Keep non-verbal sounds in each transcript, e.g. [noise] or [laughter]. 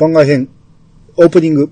番外編、オープニング。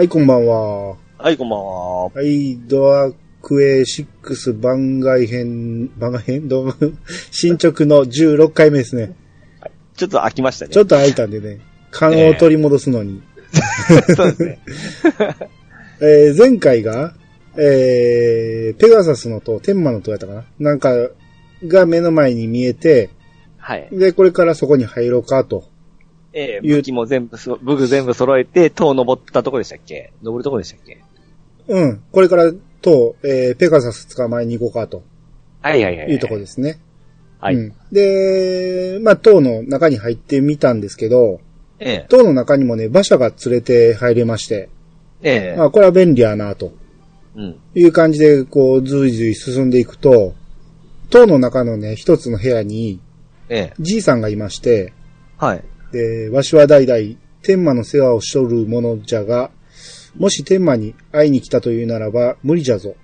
はい、こんばんは。はい、こんばんは。はい、ドアクエ6番外編、番外編？どう？[laughs] 進捗の16回目ですね。ちょっと飽きましたね。ちょっと空いたんでね、勘を取り戻すのに。[laughs] そうですね。[laughs] えー前回が、えー、ペガサスの塔、天魔の塔やったかな？なんか、が目の前に見えて、はい。で、これからそこに入ろうかと。えー、言う武器も全部そ、武具全部揃えて、塔登ったとこでしたっけ？登るとこでしたっけ？うん。これから塔、えー、ペガサス捕まえに行こうかとはいはいはい。いうところですね。はい。うん。で、まあ、塔の中に入ってみたんですけど、え塔の中にもね、馬車が連れて入れまして、えええまあ、これは便利やな、とうん。いう感じで、こう、ずいずい進んでいくと、塔の中のね、一つの部屋に、ええじいさんがいまして、はい。で、わしは代々、天魔の世話をしとるものじゃが、もし天魔に会いに来たというならば、無理じゃぞ。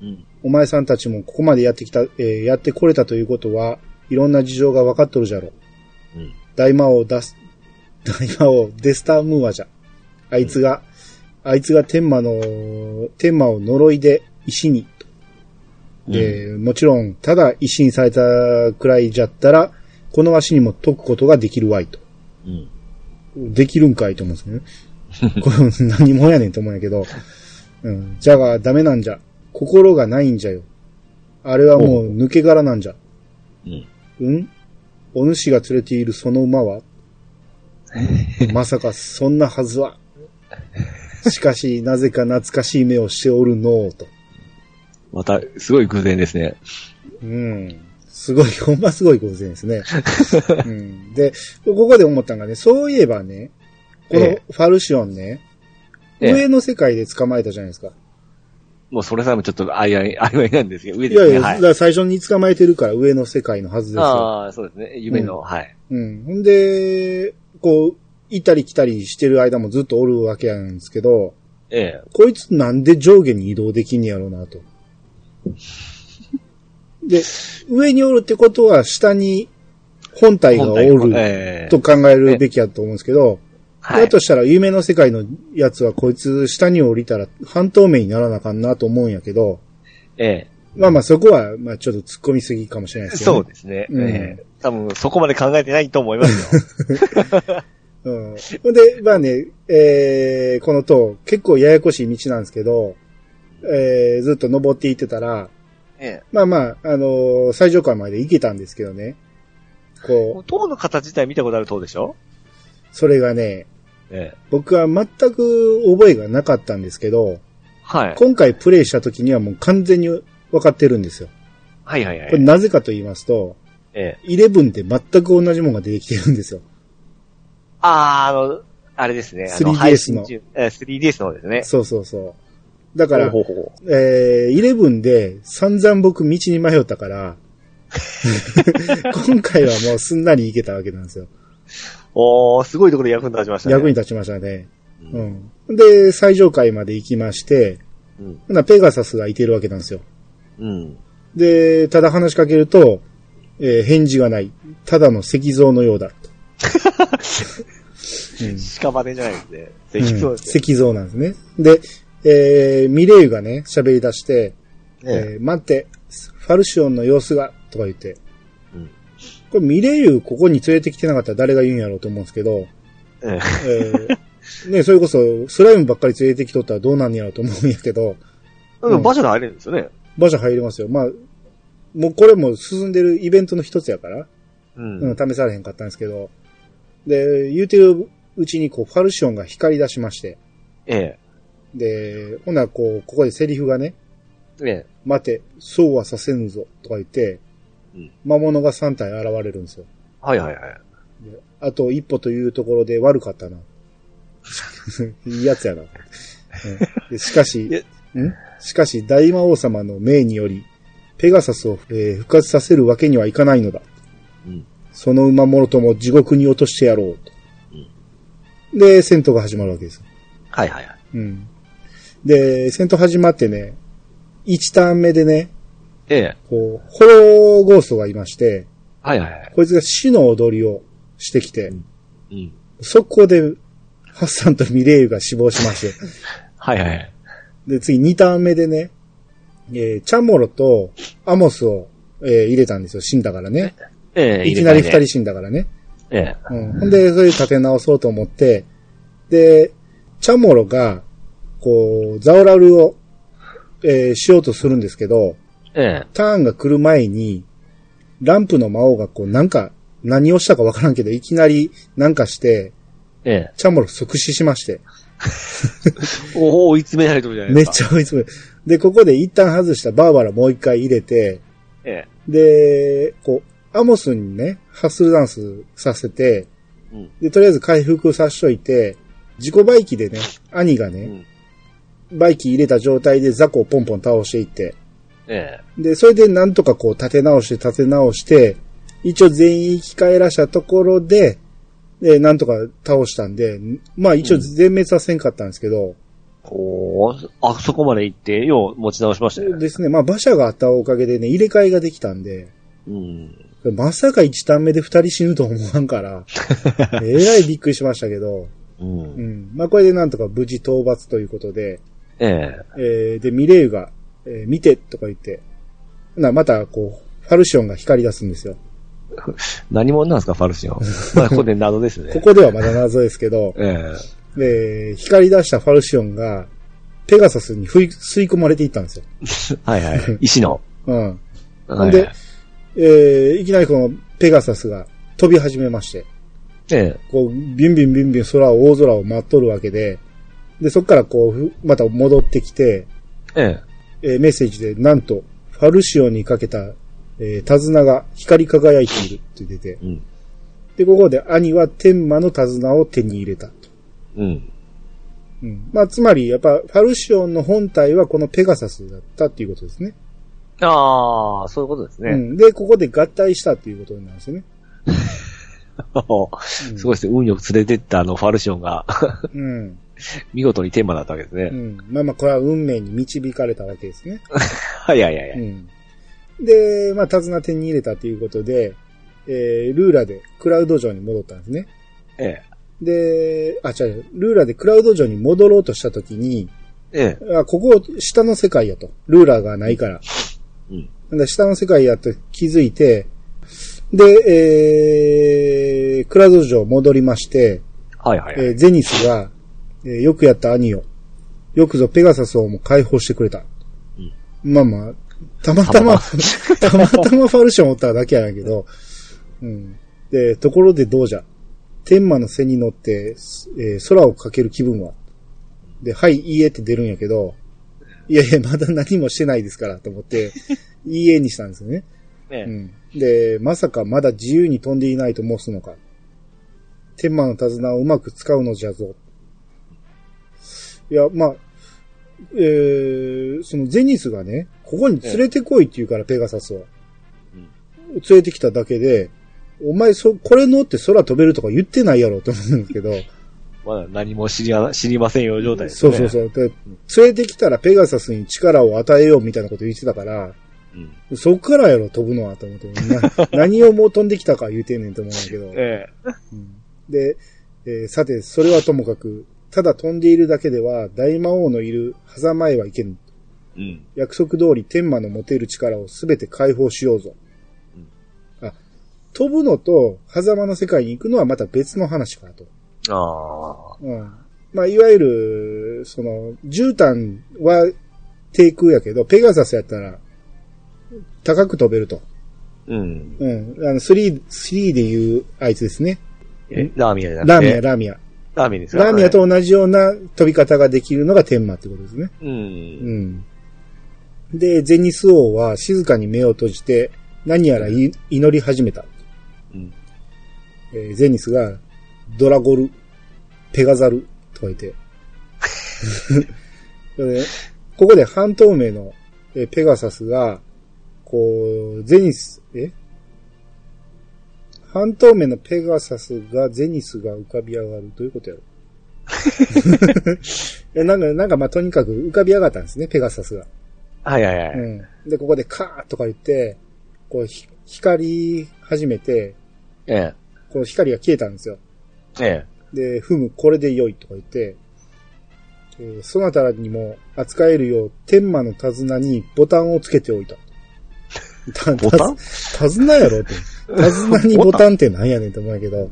うん。お前さんたちもここまでやってきた、えーやってこれたということは、いろんな事情が分かっとるじゃろ。うん。大魔王出す、[laughs] 大魔王デスタームーアじゃ。あいつが、あいつが天魔の、天魔を呪いで石に。で、もちろん、ただ石にされたくらいじゃったら、このわしにも解くことができるわいと。うん。できるんかいと思うんですね。[laughs] これ何もやねんと思うんやけど。うん。じゃがダメなんじゃ。心がないんじゃよ。あれはもう抜け殻なんじゃ。うん。うん？お主が連れているその馬は？[laughs] まさかそんなはずは。しかし、なぜか懐かしい目をしておるのうと。また、すごい偶然ですね。うん。すごい、ほんますごい偶然ですね。[laughs] うん、で、ここで思ったのがね、そういえばね、このえファルシオンね、ええ上の世界で捕まえたじゃないですか。もうそれさえもちょっとあいあい、あいまいなんですけど、上いですね。やいや、はいだか。ら最初に捕まえてるから上の世界のはずですよ。ああ、そうですね。夢の、うんはい。うん。ほんで、こう、行ったり来たりしてる間もずっとおるわけなんですけど、ええ。こいつなんで上下に移動できんねやろうなと。で、上におるってことは下に本体がおるええと考えるべきやと思うんですけど、はい。だとしたら夢の世界のやつはこいつ下に降りたら半透明にならなあかんなと思うんやけど、ええ。まあまあそこは、まあちょっと突っ込みすぎかもしれないですけど、そうですね。うんええ多分、そこまで考えてないと思いますよ。[laughs] うんで、まあね、えー、この塔、結構ややこしい道なんですけど、えー、ずっと登っていってたら、ええ。まあまあ、あのー最上階まで行けたんですけどね。こう、塔の形自体見たことある塔でしょ？それがね、ええ。僕は全く覚えがなかったんですけど、はい。今回プレイした時にはもう完全に分かってるんですよ。はいはいはい。これなぜかと言いますと、ええ。11で全く同じものが出てきてるんですよ。ああ、あの、あれですね。あの 3DS 配信中えー 3DS の方ですね。そうそうそう。だから、ほうほうほうえー、11で散々僕道に迷ったから、[laughs] 今回はもうすんなり行けたわけなんですよ。おー、すごいところで役に立ちましたね。役に立ちましたね。う。うんん。で、最上階まで行きまして、うん。ペガサスがいてるわけなんですよ。うん。で、ただ話しかけると、えー返事がない。ただの石像のようだ。[laughs] うん屍じゃないですね。うん石像ですね。石像なんですね。で、えー、ミレイユがね、喋り出して、ええー待って、ファルシオンの様子が、とか言って、うんこれミレイユここに連れてきてなかったら誰が言うんやろうと思うんですけど、えええーね、それこそ、スライムばっかり連れてきとったらどうなんやろうと思うんやけど、え。でも場所で入れるんですよね。馬車入れますよ。まあ、もうこれも進んでるイベントの一つやから、ううん、ん。試されへんかったんですけど、で、言うてるうちにこう、ファルシオンが光り出しまして、ええ。で、ほな、こう、ここでセリフがね、え待て、そうはさせぬぞ、とか言って、うん魔物が3体現れるんですよ。はいはいはい。であと一歩というところで悪かったな。[laughs] いいやつやな。うんでしかし、ん？しかし大魔王様の命により、ペガサスを、えー復活させるわけにはいかないのだ。うん。その馬物とも地獄に落としてやろうと。で、戦闘が始まるわけです。はいはいはい。うん。で、戦闘始まってね、1ターン目でね、ええ。こう、ホローゴーストがいまして、はいはいはい。こいつが死の踊りをしてきて、うん。速攻で、ハッサンとミレイユが死亡しまして、[laughs] はいはいはい。で、次2ターン目でね、えーチャモロとアモスを、えー入れたんですよ。死んだからね。ええ。いきなり2人死んだからね。替えね。うん。ほんで、それで立て直そうと思って、で、チャモロが、こう、ザオラルを、えーしようとするんですけど、ええ。えターンが来る前に、ランプの魔王がこう、なんか、何をしたかわからんけど、いきなりなんかして、え。ええ。チャモロ即死しまして。おお追い詰められてるじゃないめっですか。ちゃ追い詰める。で、ここで一旦外したバーバラもう一回入れて、えで、こう、アモスにね、ハッスルダンスさせて、え。うん。で、とりあえず回復さしといて、自己バイキでね、兄がね、うん。バイキ入れた状態でザコをポンポン倒していって、ええ。で、それでなんとかこう立て直して立て直して、一応全員生き返らしたところで、で、なんとか倒したんで、まあ一応全滅はせんかったんですけど、おおあそこまで行って、よう持ち直しましたよね。ですね、まあ馬車があったおかげでね、入れ替えができたんで、うん。まさか一単目で二人死ぬと思わんから、[laughs] えらいびっくりしましたけど、う。うんん。まあこれでなんとか無事討伐ということで、ええ。えー、で、ミレイユが、えー見てとか言って、な、またこう、ファルシオンが光り出すんですよ。[laughs] 何者なんですか、ファルシオン。[laughs] まあ、ここで謎ですね。ここではまだ謎ですけど、えで、光り出したファルシオンが、ペガサスに吸い吸い込まれていったんですよ。え。[laughs] はいはい。石の。うん。んで、えー、いきなりこのペガサスが飛び始めまして、ええ。こう、ビュンビュンビュンビュン空を、大空を待っとるわけで、で、そこからこうふ、また戻ってきて、ええ。えーメッセージで、なんと、ファルシオンにかけた、えー手綱が光り輝いているって出て、うん。で、ここで兄は天魔の手綱を手に入れたと。うん。うん。まあ、つまり、やっぱ、ファルシオンの本体はこのペガサスだったっていうことですね。ああ、そういうことですね。うん。で、ここで合体したっていうことなんですよね。[laughs] うんすごいですね。運よく連れてったあのファルシオンが、うん。[laughs] 見事に天馬だったわけですね。うん。まあまあ、これは運命に導かれたわけですね。[laughs] はいはいはいはい。うん。で、まあ、手綱手に入れたということで、えー、ルーラでクラウド城に戻ったんですね。えで、あ、違う、ルーラでクラウド城に戻ろうとしたときに、え。ええ。あ、ここ下の世界やと。ルーラーがないから。うん。なんだ下の世界やと気づいて、で、えー、クラウド城戻りまして、はいはいはい。えーゼニスが、えーよくやった兄を、よくぞペガサスをも解放してくれた。まあまあ、たまたま、たまたま [laughs] ファルションおっただけやないけど、うん。で、ところでどうじゃ。天魔の背に乗って、えー空をかける気分はで、はい、いいえって出るんやけど、いやいや、まだ何もしてないですから、と思って、[laughs] いいえにしたんですよね。ええ。うん。で、まさかまだ自由に飛んでいないと申すのか。天魔の手綱をうまく使うのじゃぞ。いや、まあ、えー、そのゼニスがね、ここに連れてこいって言うから、ペガサスを。連れてきただけで、お前、そ、これ乗って空飛べるとか言ってないやろと思うんですけど、[laughs] まだ何も知りあ知りませんよ状態ですね。そうそうそう。で連れてきたらペガサスに力を与えようみたいなこと言ってたから、うん。そっからやろ、飛ぶのは、と思って。な [laughs] 何をもう飛んできたか言うてんねんと思うんだけど。[laughs] えうんで、えーさて、それはともかく、ただ飛んでいるだけでは、大魔王のいる狭間へはいけぬ。え。うん。約束通り天魔の持てる力をすべて解放しようぞ。あ、飛ぶのと、狭間の世界に行くのはまた別の話かと。ああ。うん。まあ、いわゆる、その、絨毯は低空やけど、ペガサスやったら、高く飛べると。うん。うん。あの、3、3で言う、あいつですね。え、ラーメンじゃなくて？ラーミア、ラーミア。ラーメンですか？ラーミアと同じような飛び方ができるのが天魔ってことですね。う。うんん。で、ゼニス王は静かに目を閉じて、何やらい祈り始めた。うん。えーゼニスが、ドラゴル、ペガザル、とか言って。[laughs] でここで半透明の、えーペガサスが、こう、ゼニス、え？半透明のペガサスがゼニスが浮かび上がる。どういうことやろ [laughs] えなんか、なんかまあとにかく浮かび上がったんですね、ペガサスが。はいはいはい。うん。で、ここでカーッとか言って、こう、ひ光り始めて、ええ。この光が消えたんですよ。ええ。で、ふむ、これで良いとか言って、えーそなたらにも扱えるよう、天魔の手綱にボタンをつけておいた。[laughs] たボタン？手綱やろって。手綱にボタンってなんやねんと思うんやけど、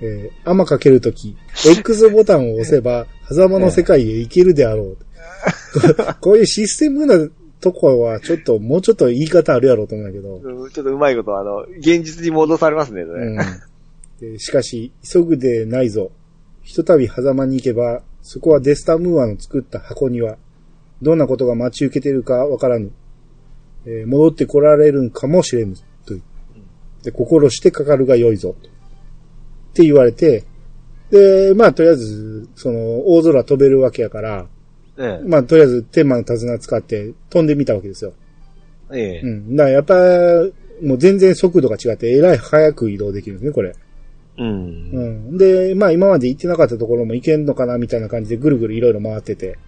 えー、甘かけるとき、X ボタンを押せば、狭間の世界へ行けるであろう。こういうシステムなとこは、ちょっと、もうちょっと言い方あるやろうと思うんやけど、ちょっとうまいこと、あの、現実に戻されますね、それ。うんしかし、急ぐでないぞ。ひとたび狭間に行けば、そこはデスタムーアの作った箱庭。どんなことが待ち受けてるかわからぬ。えー戻って来られるんかもしれぬ。で、心してかかるが良いぞ。とって言われて、で、まあ、とりあえず、その、大空飛べるわけやから、えまあ、とりあえず、天魔の手綱使って飛んでみたわけですよ。え。ええう。ん。だからやっぱ、もう全然速度が違って、えらい早く移動できるんですね、これ。うん。うん。で、まあ今まで行ってなかったところも行けんのかなみたいな感じでぐるぐるいろいろ回ってて。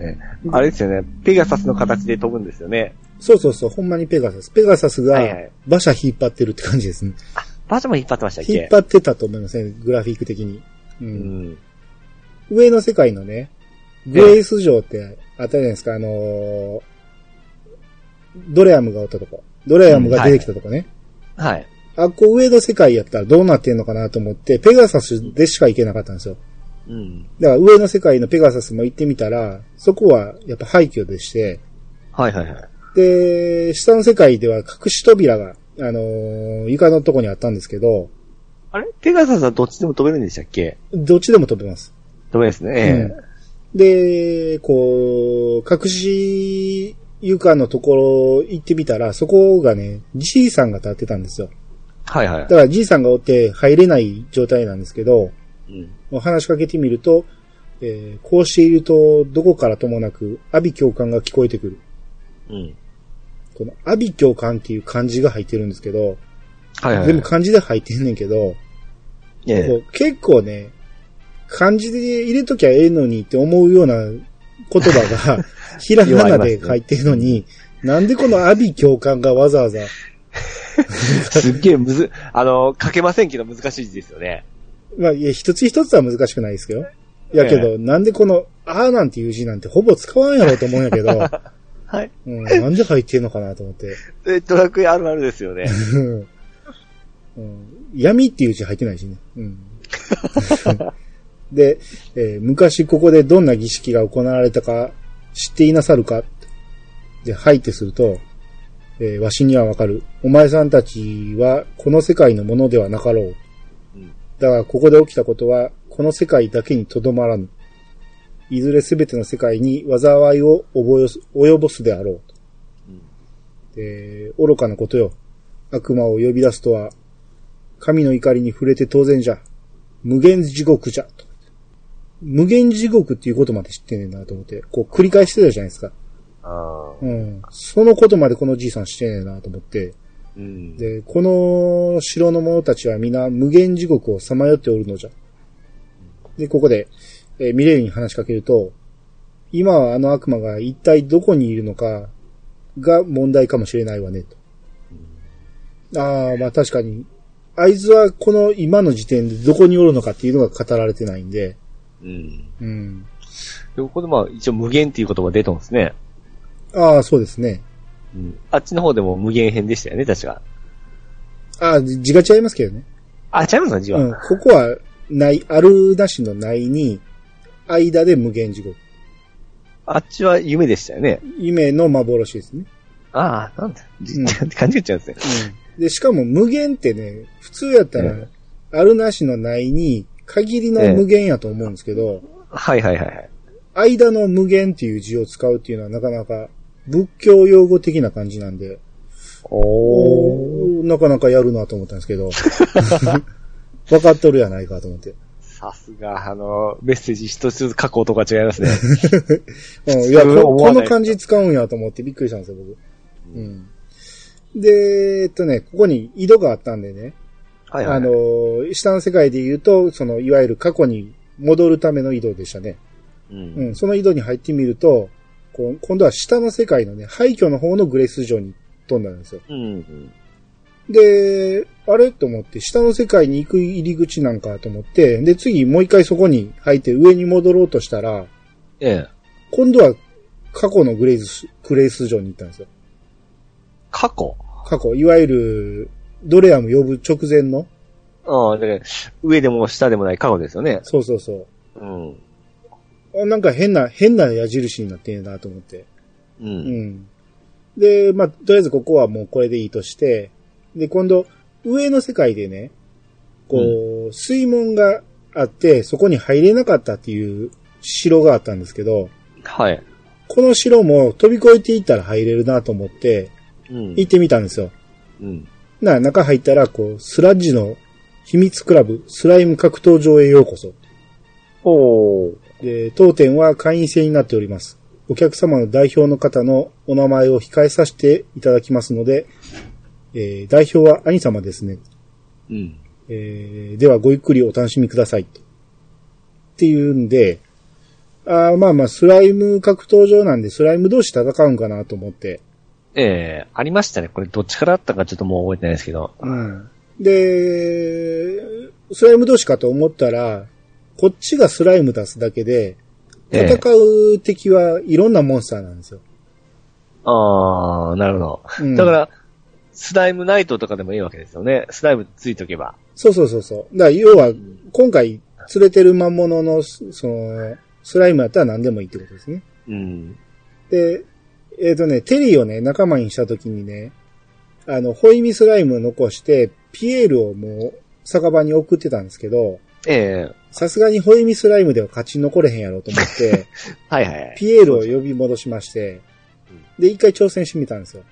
ええあれですよね。ペガサスの形で飛ぶんですよね。そうそうそう、ほんまにペガサス。ペガサスがはいはい馬車引っ張ってるって感じですね。バージョンも引っ張ってましたっけ？引っ張ってたと思いますね、グラフィック的に。う。うんん。上の世界のね、グレイス城ってあったじゃないですか、あのードレアムがおったとこ。ドレアムが出てきたとこね。はい。あっこ上の世界やったらどうなってんのかなと思って、ペガサスでしか行けなかったんですよ。うん。だから上の世界のペガサスも行ってみたら、そこはやっぱ廃墟でして、はいはいはい。で、下の世界では隠し扉が、あのー床のとこにあったんですけど、あれ？ペガサスはどっちでも飛べるんでしたっけ？どっちでも飛べます。飛べるですね。で、こう、隠し床のところ行ってみたら、そこがね、じいさんが立ってたんですよ。はいはいだ。からじいさんがおって入れない状態なんですけど、うん。話しかけてみると、えーこうしていると、どこからともなく、阿鼻教官が聞こえてくる。うん。この阿鼻教官っていう漢字が入ってるんですけど、はいはい。でも漢字で入ってんねんけど、ええ。結構ね、漢字で入れときゃええのにって思うような言葉が、[laughs] ひらがなで書いてるのに、なんでこの阿鼻教官がわざわざ、[laughs] すっげえむず、あの、書けませんけど難しい字ですよね。まあ、いや、一つ一つは難しくないですけど。やけど、なんでこの、あーなんていう字なんてほぼ使わんやろうと思うんやけど、[laughs] はい。うん、なんで入ってんのかなと思って。[laughs] え、ドラクエあるあるですよね。うんうん闇っていう字入ってないしね。うん、[laughs] で、えー昔ここでどんな儀式が行われたか知っていなさるかで、はいってすると、えーわしにはわかる。お前さんたちはこの世界のものではなかろう。うんだがここで起きたことはこの世界だけにとどまらぬ。いずれすべての世界に災いを及ぼす及ぼすであろう。うんえー愚かなことよ。悪魔を呼び出すとは、神の怒りに触れて当然じゃ。無限地獄じゃ。と無限地獄っていうことまで知ってんねんなと思って、こう繰り返してたじゃないですか。うん。そのことまでこのじいさん知ってんねんなと思って。うん。で、この城の者たちは皆無限地獄をさまよっておるのじゃ。で、ここで、えーミレイユに話しかけると、今はあの悪魔が一体どこにいるのかが問題かもしれないわね、と。ああ、まあ確かに。あいつはこの今の時点でどこにおるのかっていうのが語られてないんで、うん。うん。でここでまあ、一応無限っていう言葉が出たんですね。ああ、そうですね。うん。あっちの方でも無限編でしたよね、確か。ああ、字が違いますけどね。あ、違いますか、字は。うん。ここは、ない、あるなしのないに、間で無限地獄。あっちは夢でしたよね。夢の幻ですね。ああ、なんだ。じうん感じちゃうんですね。うん。で、しかも無限ってね、普通やったらえ、あるなしのないに、限りの無限やと思うんですけど、はいはいはいはい。間の無限っていう字を使うっていうのはなかなか仏教用語的な感じなんで、おー。おーなかなかやるなと思ったんですけど、[laughs] [laughs] 分かっとるやないかと思って。さすが、あの、メッセージ一つずつ書く音が違いますね。[laughs] うん、いやこ、この漢字使うんやと思ってびっくりしたんですよ、僕。うん。で、えっとね、ここに井戸があったんでね、はいはい。あのー、下の世界で言うと、その、いわゆる過去に戻るための井戸でしたね。う。うんん、その井戸に入ってみると、こう今度は下の世界のね、廃墟の方のグレース城に飛んだんですよ。うん。で、あれ？と思って、下の世界に行く入り口なんかと思って、で、次もう一回そこに入って上に戻ろうとしたら、ええ。今度は過去のグレース、グレース城に行ったんですよ。過去？過去、いわゆる、ドレアム呼ぶ直前の、ああ、だから、上でも下でもない過去ですよね。そうそうそう。うん。あなんか変な、変な矢印になってんなと思って。う。うんん。で、まあ、とりあえずここはもうこれでいいとして、で、今度、上の世界でね、こう、水門があって、そこに入れなかったっていう城があったんですけど、はい。この城も飛び越えていったら入れるなと思って、うん。行ってみたんですよ。うん。な、中入ったら、こう、スラッジの秘密クラブ、スライム格闘場へようこそ。おー。で、当店は会員制になっております。お客様の代表の方のお名前を控えさせていただきますので、えー代表は兄様ですね。うん。えーではごゆっくりお楽しみください。っていうんで、あーまあまあ、スライム格闘場なんで、スライム同士戦うんかなと思って。ええありましたね。これどっちからあったかちょっともう覚えてないですけど。うん。で、スライム同士かと思ったら、こっちがスライム出すだけで、ええ戦う敵はいろんなモンスターなんですよ。ああ、なるほど。うんだから、スライムナイトとかでもいいわけですよね。スライムついとけば。そうそうそうそう。だから要は、今回連れてる魔物の、その、スライムやったら何でもいいってことですね。うん。で、えっ、とね、テリーをね、仲間にした時にね、あの、ホイミスライムを残して、ピエールをもう、酒場に送ってたんですけど、ええさすがにホイミスライムでは勝ち残れへんやろうと思って、[laughs] はいはいはい。ピエールを呼び戻しまして、で、一回挑戦してみたんですよ。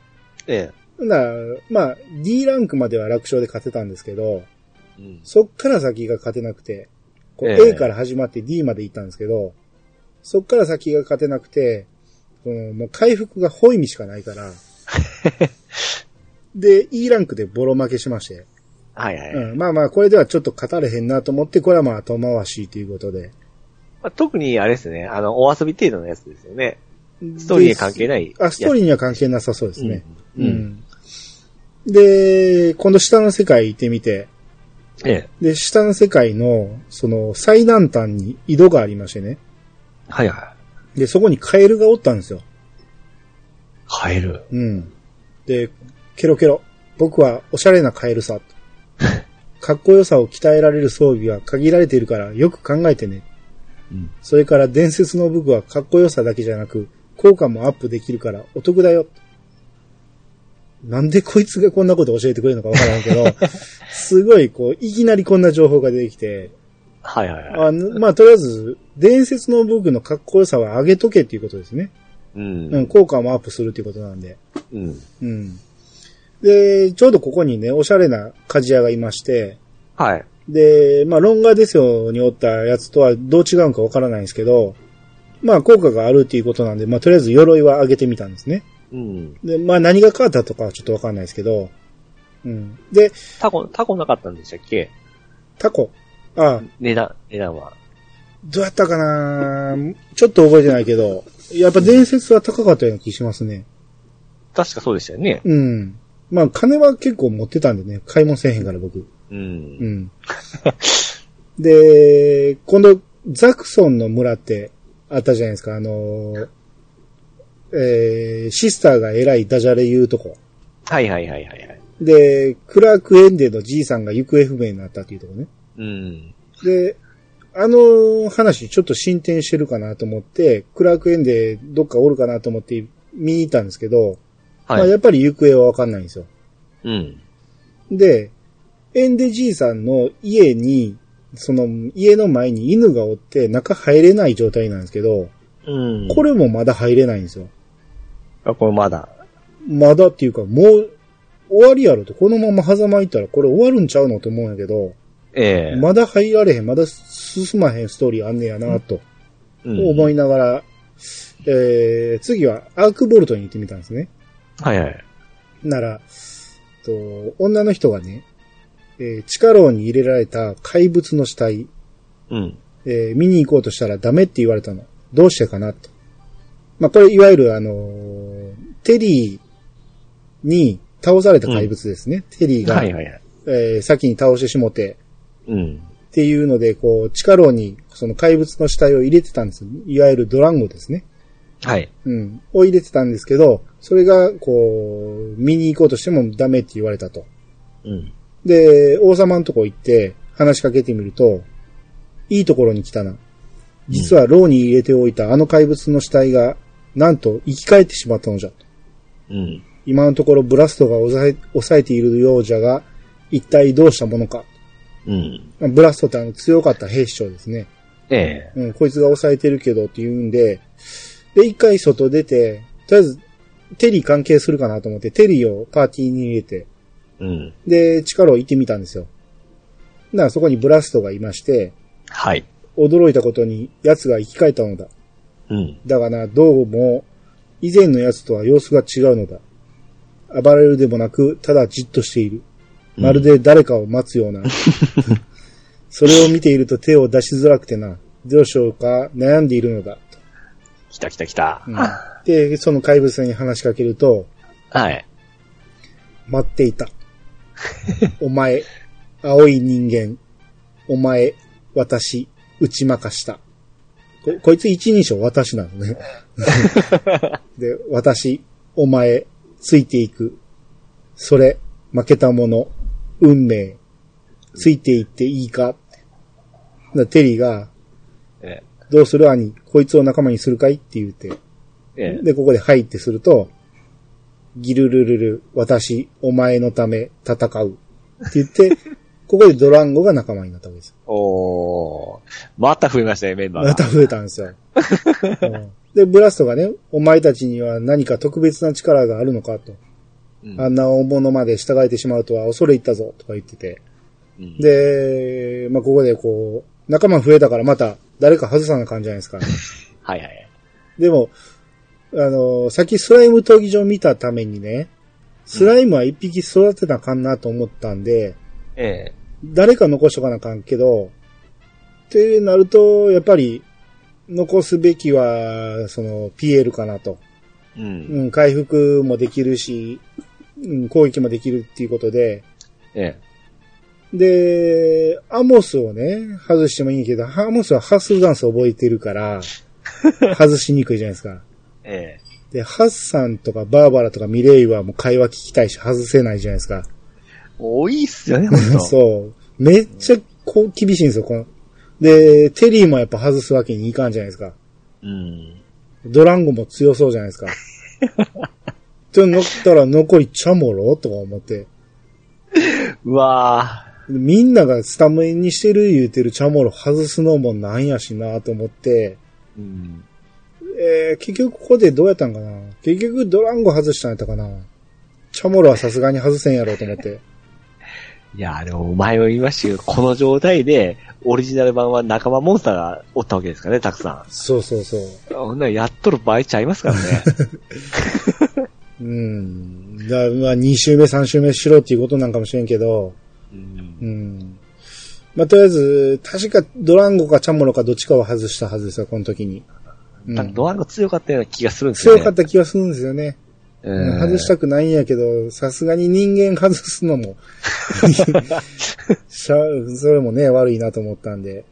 えほんならまあ、D ランクまでは楽勝で勝てたんですけど、えうん。そっから先が勝てなくて、こうええ A から始まって D まで行ったんですけど、そっから先が勝てなくて、そのもう回復がホイミしかないから、[laughs] で、E ランクでボロ負けしまして、はいはい。うん、まあまあ、これではちょっと勝たれへんなと思って、これはまあ後回しということで。まあ、特にあれですね、あの、お遊び程度のやつですよね。ストーリーに関係ないあ、ストーリーには関係なさそうですね。う。うんん。で、今度下の世界行ってみて、ええ。で、下の世界の、その、最南端に井戸がありましてね。はいはで、そこにカエルがおったんですよ。い。カエル。うん。で、ケロケロ。僕はおしゃれなカエルさ。[laughs] かっこよさを鍛えられる装備は限られているからよく考えてね。うん。それから伝説の武具はかっこよさだけじゃなく、効果もアップできるからお得だよ。なんでこいつがこんなこと教えてくれるのかわからんけど、[laughs] すごいこう、いきなりこんな情報が出てきて、はいはいはい。あのまあ、とりあえず、伝説の武具のかっこよさは上げとけっていうことですね。うん。うん、効果もアップするっていうことなんで。うん。うん。で、ちょうどここにね、おしゃれな鍛冶屋がいまして、はい。で、まあ、ロンガーデスヨにおったやつとはどう違うんかわからないんですけど、まあ、効果があるっていうことなんで、まあ、とりあえず鎧は上げてみたんですね。うん。で、まあ、何が変わったとかはちょっとわかんないですけど、うん。で、タコ、タコなかったんでしたっけ？タコ。あ、値段、値段は。どうやったかな？ちょっと覚えてないけど、やっぱ伝説は高かったような気しますね。確かそうでしたよね。うん。まあ、金は結構持ってたんでね、買い物せえへんから僕。う。うんん。[laughs] で、今度、ザクソンの村ってあったじゃないですか、あのーえー、シスターが偉いダジャレ言うとこ。はいはいはいはいはい。で、クラークエンデのじいさんが行方不明になったっていうとこね。うん。で、あの話ちょっと進展してるかなと思って、クラークエンデどっかおるかなと思って見に行ったんですけど、まはい。あやっぱり行方はわかんないんですよ。うん。で、エンデじいさんの家に、その家の前に犬がおって中入れない状態なんですけど、うん。これもまだ入れないんですよ。あ、これまだ。まだっていうか、もう、終わりやろと。このまま狭間行ったらこれ終わるんちゃうのと思うんやけど、ええまだ入られへん、まだ進まへんストーリーあんねやなとうん思いながら、えー、次はアークボルトに行ってみたんですね。はいはい。なら、と女の人がね、えー地下牢に入れられた怪物の死体、うん。えー見に行こうとしたらダメって言われたの。どうしてかなと。まあ、これいわゆるあのーテリーに倒された怪物ですね。テリーが、はいはいはい。えー先に倒してしもて、うん。っていうので、こう、地下牢にその怪物の死体を入れてたんです。いわゆるドランゴですね。はい。うん。を入れてたんですけど、それが、こう、見に行こうとしてもダメって言われたと。うん。で、王様のとこ行って話しかけてみると、いいところに来たな。実は牢に入れておいたあの怪物の死体が、なんと生き返ってしまったのじゃ。うん。今のところブラストが抑え抑えているようじゃが、一体どうしたものか。うん。まあブラストってあの強かった兵士長ですね。ええうん、こいつが抑えてるけどって言うんで、で、一回外出て、とりあえず、テリー関係するかなと思って、テリーをパーティーに入れて、うん。で、力を行ってみたんですよ。だからそこにブラストがいまして、はい。驚いたことに奴が生き返ったのだ。うん。だがな、どうも、以前の奴とは様子が違うのだ。暴れるでもなく、ただじっとしている。まるで誰かを待つような。[laughs] それを見ていると手を出しづらくてな、どうしようか悩んでいるのだ。来た来た来た。うんで、その怪物に話しかけると、はい。待っていた。お前、青い人間。お前、私、打ち負かした。ここいつ一人称私なのね。[laughs] で、私、お前、ついていく。それ、負けた者、運命。ついていっていいかだテリーが、えどうする兄、こいつを仲間にするかい？って言って。ええで、ここではいってすると、ギルルルル、私、お前のため戦う。って言って、[laughs] ここでドランゴが仲間になったわけです。おー。また増えましたね、メンバーが。また増えたんですよ。[laughs] うんで、ブラストがね、お前たちには何か特別な力があるのかと。うんあんな大物まで従えてしまうとは恐れ入ったぞ、とか言ってて。うんで、まあ、ここでこう、仲間増えたからまた誰か外さな感じじゃないですか。[laughs] はいはい。でも、あの、さっきスライム闘技場見たためにね、スライムは一匹育てなあかんなと思ったんで、ええ誰か残しとかなあかんけど、ってなると、やっぱり、残すべきは、その、PL かなと。うん。うん、回復もできるし、うん、攻撃もできるっていうことで、えで、アモスをね、外してもいいけど、アモスはハッスルダンス覚えてるから、[laughs] 外しにくいじゃないですか。ええで、ハッサンとかバーバラとかミレイはもう会話聞きたいし外せないじゃないですか。多いっすよね。[laughs] そう。めっちゃこう厳しいんですよ、この。で、テリーもやっぱ外すわけにいかんじゃないですか。うん。ドランゴも強そうじゃないですか。[laughs] となったら残りチャモロとか思って。うわみんながスタメンにしてる言うてるチャモロ外すのもなんやしなと思って、ー。うん。えー、結局ここでどうやったんかな結局ドランゴ外したんやったかなチャモロはさすがに外せんやろうと思って。いや、でも前も言いましたけど、この状態で、オリジナル版は仲間モンスターがおったわけですからね、たくさそうそうそう。ん。ほんならやっとる場合ちゃいますからね。うん。だまあ2周目3周目しろっていうことなんかもしれんけど、うんう。ん。まあとりあえず、確かドランゴかチャモロかどっちかは外したはずですよ、この時に。うん、ドワンが強かったような気がするんですよね。強かった気がするんですよね。うん外したくないんやけど、さすがに人間外すのも [laughs] それもね、悪いなと思ったんで。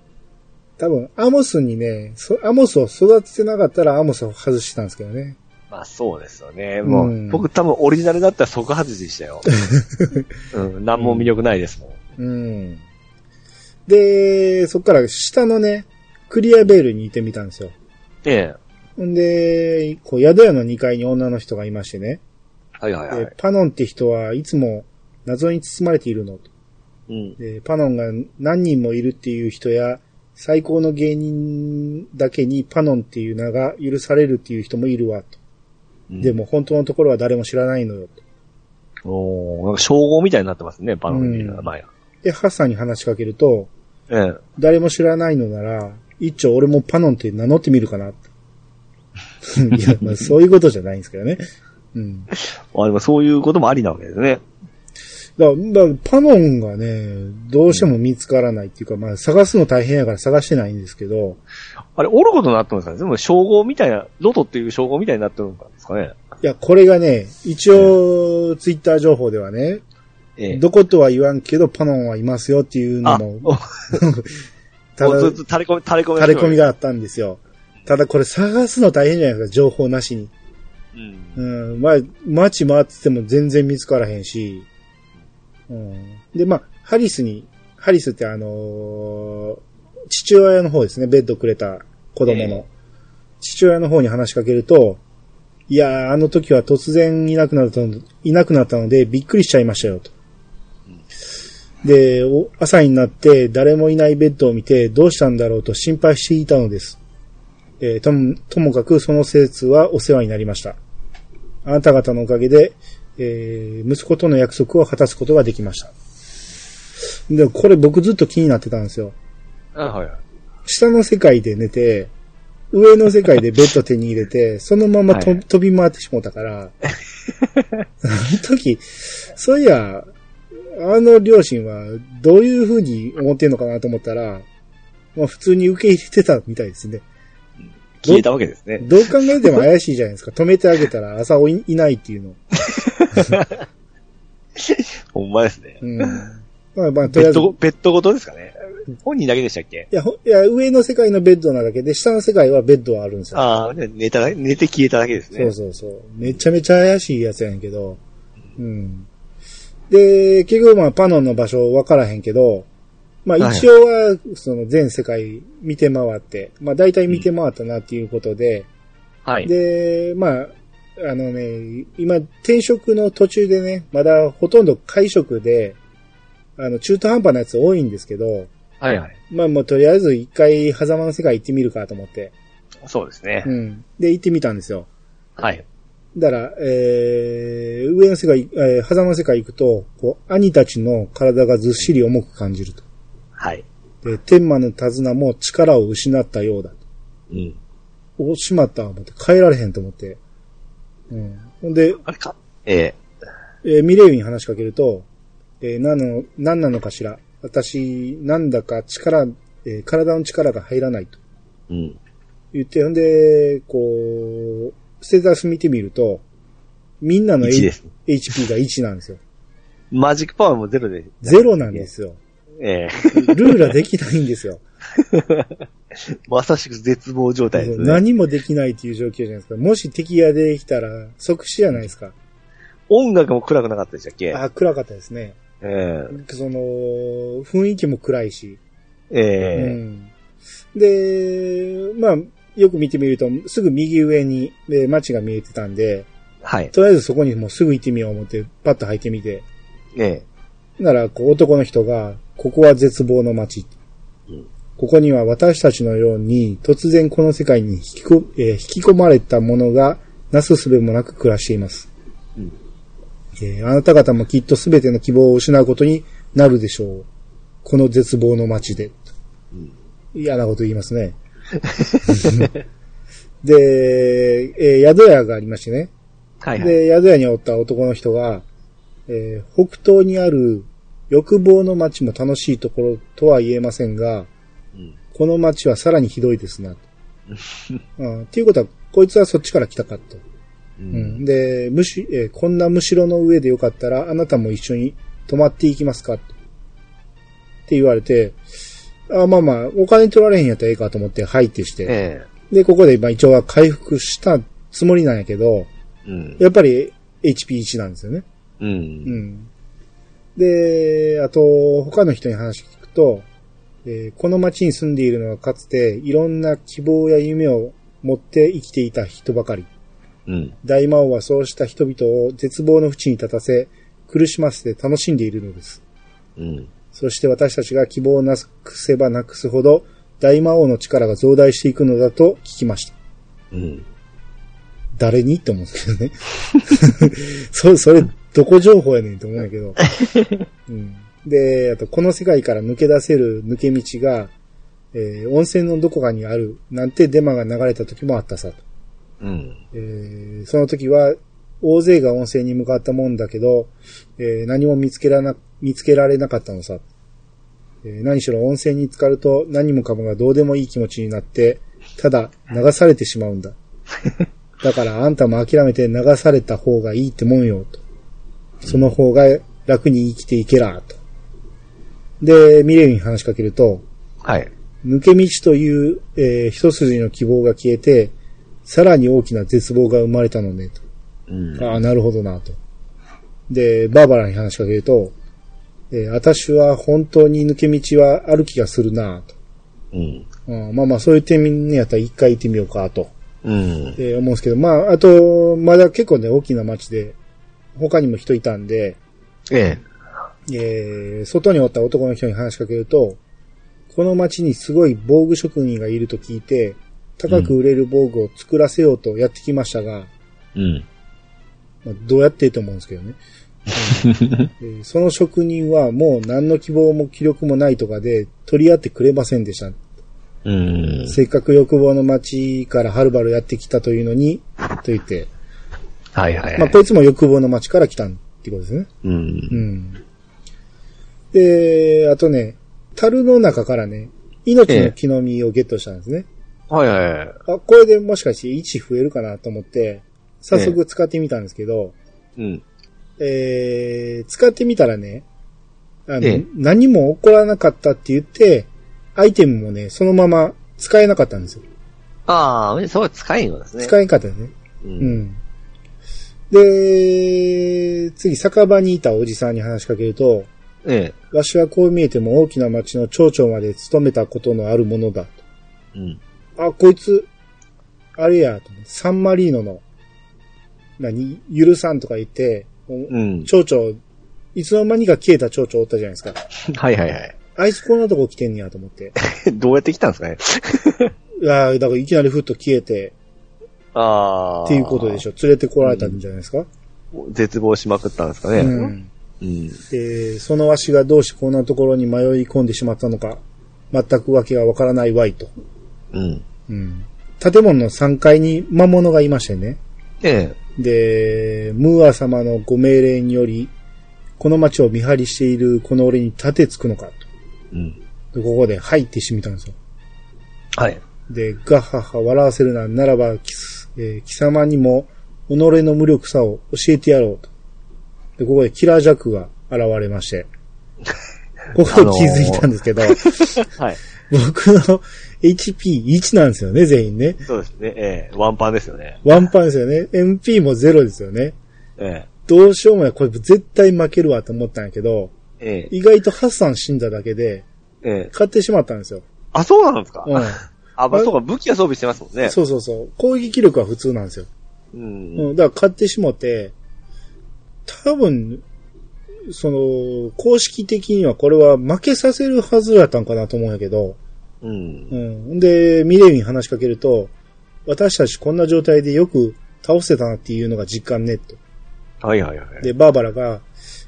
多分、アモスにね、そアモスを育ててなかったらアモスを外してたんですけどね。まあそうですよね。もう、うん僕多分オリジナルだったら即外しでしたよ。[laughs] うん、何も魅力ないですもん。うん。で、そっから下のね、クリアベールに行ってみたんですよ。えんで、こう、宿屋の2階に女の人がいましてね。え。はいはいはい。でパノンって人はいつも謎に包まれているのと。うん。で、パノンが何人もいるっていう人や、最高の芸人だけにパノンっていう名が許されるっていう人もいるわ、と。うんでも本当のところは誰も知らないのよ。おーなんか称号みたいになってますね、パノンの名前が。で、ハッサンに話しかけると、ええ。誰も知らないのなら、一丁俺もパノンって名乗ってみるかな。[laughs] いや、まあそういうことじゃないんですけどね。うん。あ、でもそういうこともありなわけですね。だから、だパノンがね、どうしても見つからないっていうか、まあ探すの大変やから探してないんですけど、あれ、おることになってるんですかねでも、称号みたいな、ロトっていう称号みたいになってるんですかねいや、これがね、一応、ツイッター情報ではね、ええ。どことは言わんけど、パノンはいますよっていうのあ、も、[laughs] おたれ込み、垂れ込み。垂れ込み。があったんですよ。ただこれ探すの大変じゃないですか、情報なしに。うん。うん、まあ、街回ってても全然見つからへんし、うん。で、まあ、ハリスに、ハリスってあのー父親の方ですね、ベッドくれた子供の。え父親の方に話しかけると、いやー、あの時は突然いなくなったの、いなくなったのでびっくりしちゃいましたよ、と。で、お朝になって誰もいないベッドを見てどうしたんだろうと心配していたのです。えーとも、ともかくその施設はお世話になりました。あなた方のおかげで、えー息子との約束を果たすことができました。で、これ僕ずっと気になってたんですよ。あ、はい。下の世界で寝て、上の世界でベッド手に入れて、そのままと、はい飛び回ってしもうたから、あの時、そういや、あの両親はどういう風に思ってんのかなと思ったら、まあ普通に受け入れてたみたいですね。消えたわけですね。どう考えても怪しいじゃないですか。[laughs] 止めてあげたら朝いいないっていうの。[laughs] ほんまですね。うん。まあまあ、とりあえず。ベッドご、とですかね。本人だけでしたっけ？いや、ほいや、上の世界のベッドなだけで、下の世界はベッドはあるんですよ。ああ、寝た、寝て消えただけですね。そうそうそう。めちゃめちゃ怪しいやつやねんけど。うん。で、結局まあパノンの場所分からへんけど、まあはい一応は、その全世界見て回って、まあ大体見て回ったなっていうことで、はい。で、まあ、あのね、今転職の途中でね、まだほとんど会食で、あの中途半端なやつ多いんですけど、はいはい。まあもうとりあえず一回狭間の世界行ってみるかと思って、そうですねう。ん。で行ってみたんですよ。はい。だから、えー、上の世界、えー、狭間の世界行くと、こう、兄たちの体がずっしり重く感じると。はい。で、天魔の手綱も力を失ったようだと。うん。お、しまった、思って、帰られへんと思って。うん。ほんで、あれか？えええーミレイユに話しかけると、えー、何なの、何なのかしら。私、なんだか力、えー体の力が入らないとうん。言って、ほんで、こう、ステータス見てみると、みんなの1です HP が1なんですよ。マジックパワーもゼロで。ゼロなんですよ。ええルーラできないんですよ。[laughs] まさしく絶望状態ですね。何もできないっていう状況じゃないですか。もし敵ができたら即死じゃないですか。音楽も暗くなかったでしたっけ？あ、暗かったですね。えその、雰囲気も暗いし。えええうん。で、まあ、よく見てみると、すぐ右上に、えー街が見えてたんで、はい。とりあえずそこにもうすぐ行ってみよう思って、パッと入ってみて。ええなら、こう男の人が、ここは絶望の街。うんここには私たちのように突然この世界に引きこ、えー引き込まれた者がなすすべもなく暮らしています。うんえーあなた方もきっと全ての希望を失うことになるでしょう。この絶望の街で。うん嫌なこと言いますね。[laughs] で、えー宿屋がありましてね。はいはい。で、宿屋におった男の人が、えー北東にある欲望の街も楽しいところとは言えませんが、うんこの街はさらにひどいですな。[laughs] うん、っていうことは、こいつはそっちから来たかと。ううんん、で、むし、えーこんなむしろの上でよかったら、あなたも一緒に泊まっていきますか？と。って言われて、あまあまあ、お金取られへんやったらええかと思って入ってして。えで、ここで、まあ一応は回復したつもりなんやけど、えうん。やっぱり HP1 なんですよね。う。うんん。で、あと、他の人に話聞くと、えーこの街に住んでいるのはかつていろんな希望や夢を持って生きていた人ばかり。うん。大魔王はそうした人々を絶望の淵に立たせ、苦しませて楽しんでいるのです。うん。そして私たちが希望をなくせばなくすほど、大魔王の力が増大していくのだと聞きました。うん。誰に？って思うんですけどね。[laughs] そそれ、どこ情報やねんって思うんやけど。[laughs] うん、で、あと、この世界から抜け出せる抜け道が、えー温泉のどこかにある、なんてデマが流れた時もあったさと。うん。えーその時は、大勢が温泉に向かったもんだけど、えー何も見つけらな、見つけられなかったのさ。えー何しろ温泉に浸かると何もかもがどうでもいい気持ちになって、ただ流されてしまうんだ。[laughs] だからあんたも諦めて流された方がいいってもんよ、と。その方が楽に生きていけら、と。で、ミレイに話しかけると、はい。抜け道という、えー一筋の希望が消えて、さらに大きな絶望が生まれたのね、と。うん。ああ、なるほどな、と。で、バーバラに話しかけると、えー私は本当に抜け道はある気がするな、と。うん。うんまあまあ、そういう点にやったら一回行ってみようか、と、うん。えー思うんですけど、まあ、あと、まだ結構ね、大きな街で、他にも人いたんで、ええー外におった男の人に話しかけると、この街にすごい防具職人がいると聞いて、高く売れる防具を作らせようとやってきましたが、え。うん。まあ、どうやってと思うんですけどね。[laughs] えーその職人はもう何の希望も気力もないとかで取り合ってくれませんでした。うん。せっかく欲望の街からはるばるやってきたというのに、と言って、はいはいはい。まあこいつも欲望の街から来たってことですね。う。うんん。で、あとね、樽の中からね、命の木の実をゲットしたんですね。はいはいはい。あ、これでもしかして1増えるかなと思って、早速使ってみたんですけど、うん。えー、使ってみたらね、あの、ええ何も起こらなかったって言って、アイテムもね、そのまま使えなかったんですよ。ああ、そう使えんのですね。使えなかったですね。う。うんん。で、次、酒場にいたおじさんに話しかけると、ええ。わしはこう見えても大きな町の町長まで務めたことのあるものだ。うん。あ、こいつ、あれや、サンマリーノの、何、許さんとか言って、うん。町長、いつの間にか消えた町長おったじゃないですか。[laughs] はいはいはい。あいつこんなとこ来てんねやと思って。[laughs] どうやって来たんですかね。[laughs] いやーだからいきなりふっと消えて、ああ。っていうことでしょ。連れてこられたんじゃないですか？絶望しまくったんですかね。うん。うん。で、そのわしがどうしてこんなところに迷い込んでしまったのか、全くわけがわからないわいと。うん。うん。建物の3階に魔物がいましてね。ええ。で、ムーア様のご命令により、この町を見張りしているこの俺に立てつくのかうん。と。でここで、はいってしてみたんですよ。はい。で、ガッハッハ笑わせるなならば、貴えー貴様にも、己の無力さを教えてやろうと。で、ここでキラージャックが現れまして。[laughs] ここで気づいたんですけど、はい。僕の HP1 なんですよね、全員ね。そうですね。ええ。ワンパンですよね。ワンパンですよね。MP もゼロですよね。えどうしようもない。これ絶対負けるわと思ったんやけど、え。ええ。意外とハッサン死んだだけで、ええ。買ってしまったんですよ。あ、そうなんですか？うん。あ、まあ、そうか、武器は装備してますもんね。そうそうそう。攻撃力は普通なんですよ。う。うんん。だから買ってしもって、多分、その、公式的にはこれは負けさせるはずやったんかなと思うんやけど、うんう。ん。で、ミレイに話しかけると、私たちこんな状態でよく倒せたなっていうのが実感ね、と。はいはいはい。で、バーバラが、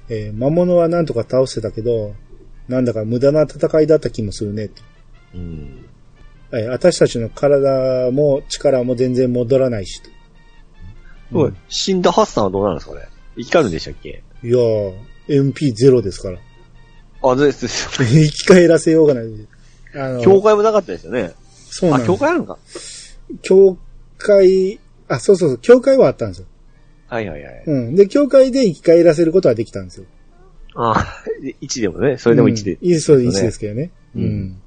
えー魔物はなんとか倒せたけど、なんだか無駄な戦いだった気もするね、と。うん。えー私たちの体も力も全然戻らないし、と。おい死んだハッサンはどうなるんですかね？生き返るんでしたっけ？いやー、MP0 ですから。あ、ですですよ。[laughs] 生き返らせようがない。あの、教会もなかったですよね？あ、そうなんです教会あるのか？教会、あ、そうそうそう、教会はあったんですよ。はいはいはい。うん。で、教会で生き返らせることはできたんですよ。あ1 [laughs] でもね、それでも1で。うんいいそうで、1そうねですけどね。ううんん。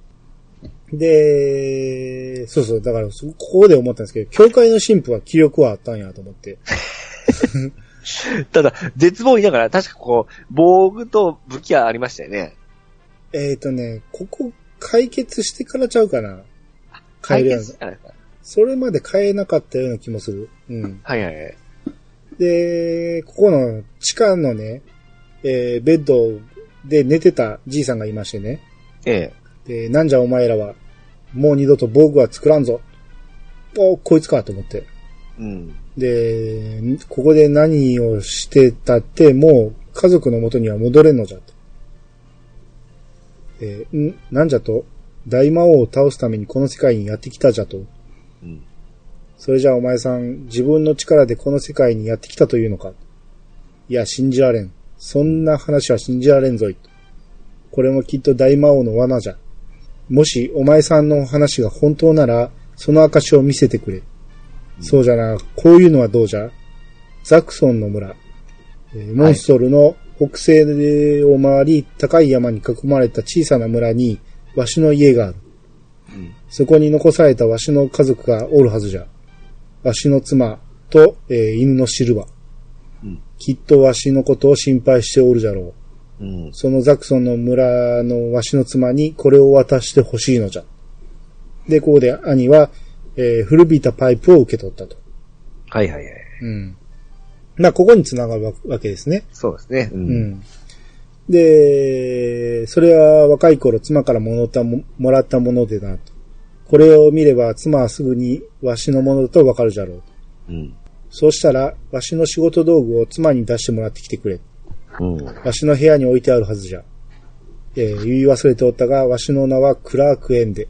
で、そうそう、だから、そここで思ったんですけど、教会の神父は気力はあったんやと思って。[laughs] ただ、絶望言いながら、確かこう、防具と武器はありましたよね。えっ、とね、ここ解決してからちゃうかな。変えるやつ。それまで変えなかったような気もする。うん。はいはいはい。で、ここの地下のね、えーベッドで寝てたじいさんがいましてね。えで、なんじゃお前らは、もう二度と防具は作らんぞ。お、こいつかと思って。え。うん。で、ここで何をしてたって、もう家族の元には戻れんのじゃと。えーんなんじゃと大魔王を倒すためにこの世界にやってきたじゃと。うん。それじゃあお前さん、自分の力でこの世界にやってきたというのかいや、信じられん。そんな話は信じられんぞい。これもきっと大魔王の罠じゃ。もしお前さんの話が本当なら、その証を見せてくれ。そうじゃな、こういうのはどうじゃ？ザクソンの村。えーモンストルの北西を回り、高い山に囲まれた小さな村に、わしの家がある。うん。そこに残されたわしの家族がおるはずじゃ。わしの妻と、えー犬のシルバ。うん。きっとわしのことを心配しておるじゃろう。うん。そのザクソンの村のわしの妻にこれを渡してほしいのじゃ。で、ここで兄は、えー古びたパイプを受け取ったと。はいはいはい。うん。まあ、ここに繋がるわけですね。そうですね。う。うんん。で、それは若い頃妻からもらったももらったものでなと。これを見れば妻はすぐにわしのものだとわかるじゃろう。うん。そうしたら、わしの仕事道具を妻に出してもらってきてくれ。うん。わしの部屋に置いてあるはずじゃ。えー言い忘れておったが、わしの名はクラークエンデ。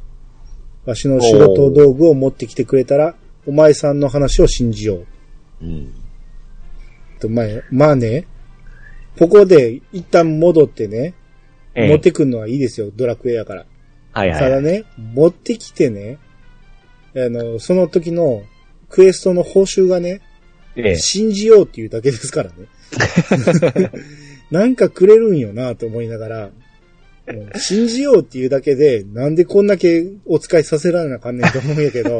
わしの仕事道具を持ってきてくれたら、お前さんの話を信じよう。うん。と、まあ、まあね、ここで一旦戻ってね、ええ持ってくるのはいいですよ、ドラクエやから。はいはい。ただね、持ってきてね、あの、その時のクエストの報酬がね、ええ。信じようっていうだけですからね。[laughs] なんかくれるんよなと思いながら、うん信じようっていうだけで、なんでこんだけお使いさせられなあかんねんと思うんやけど、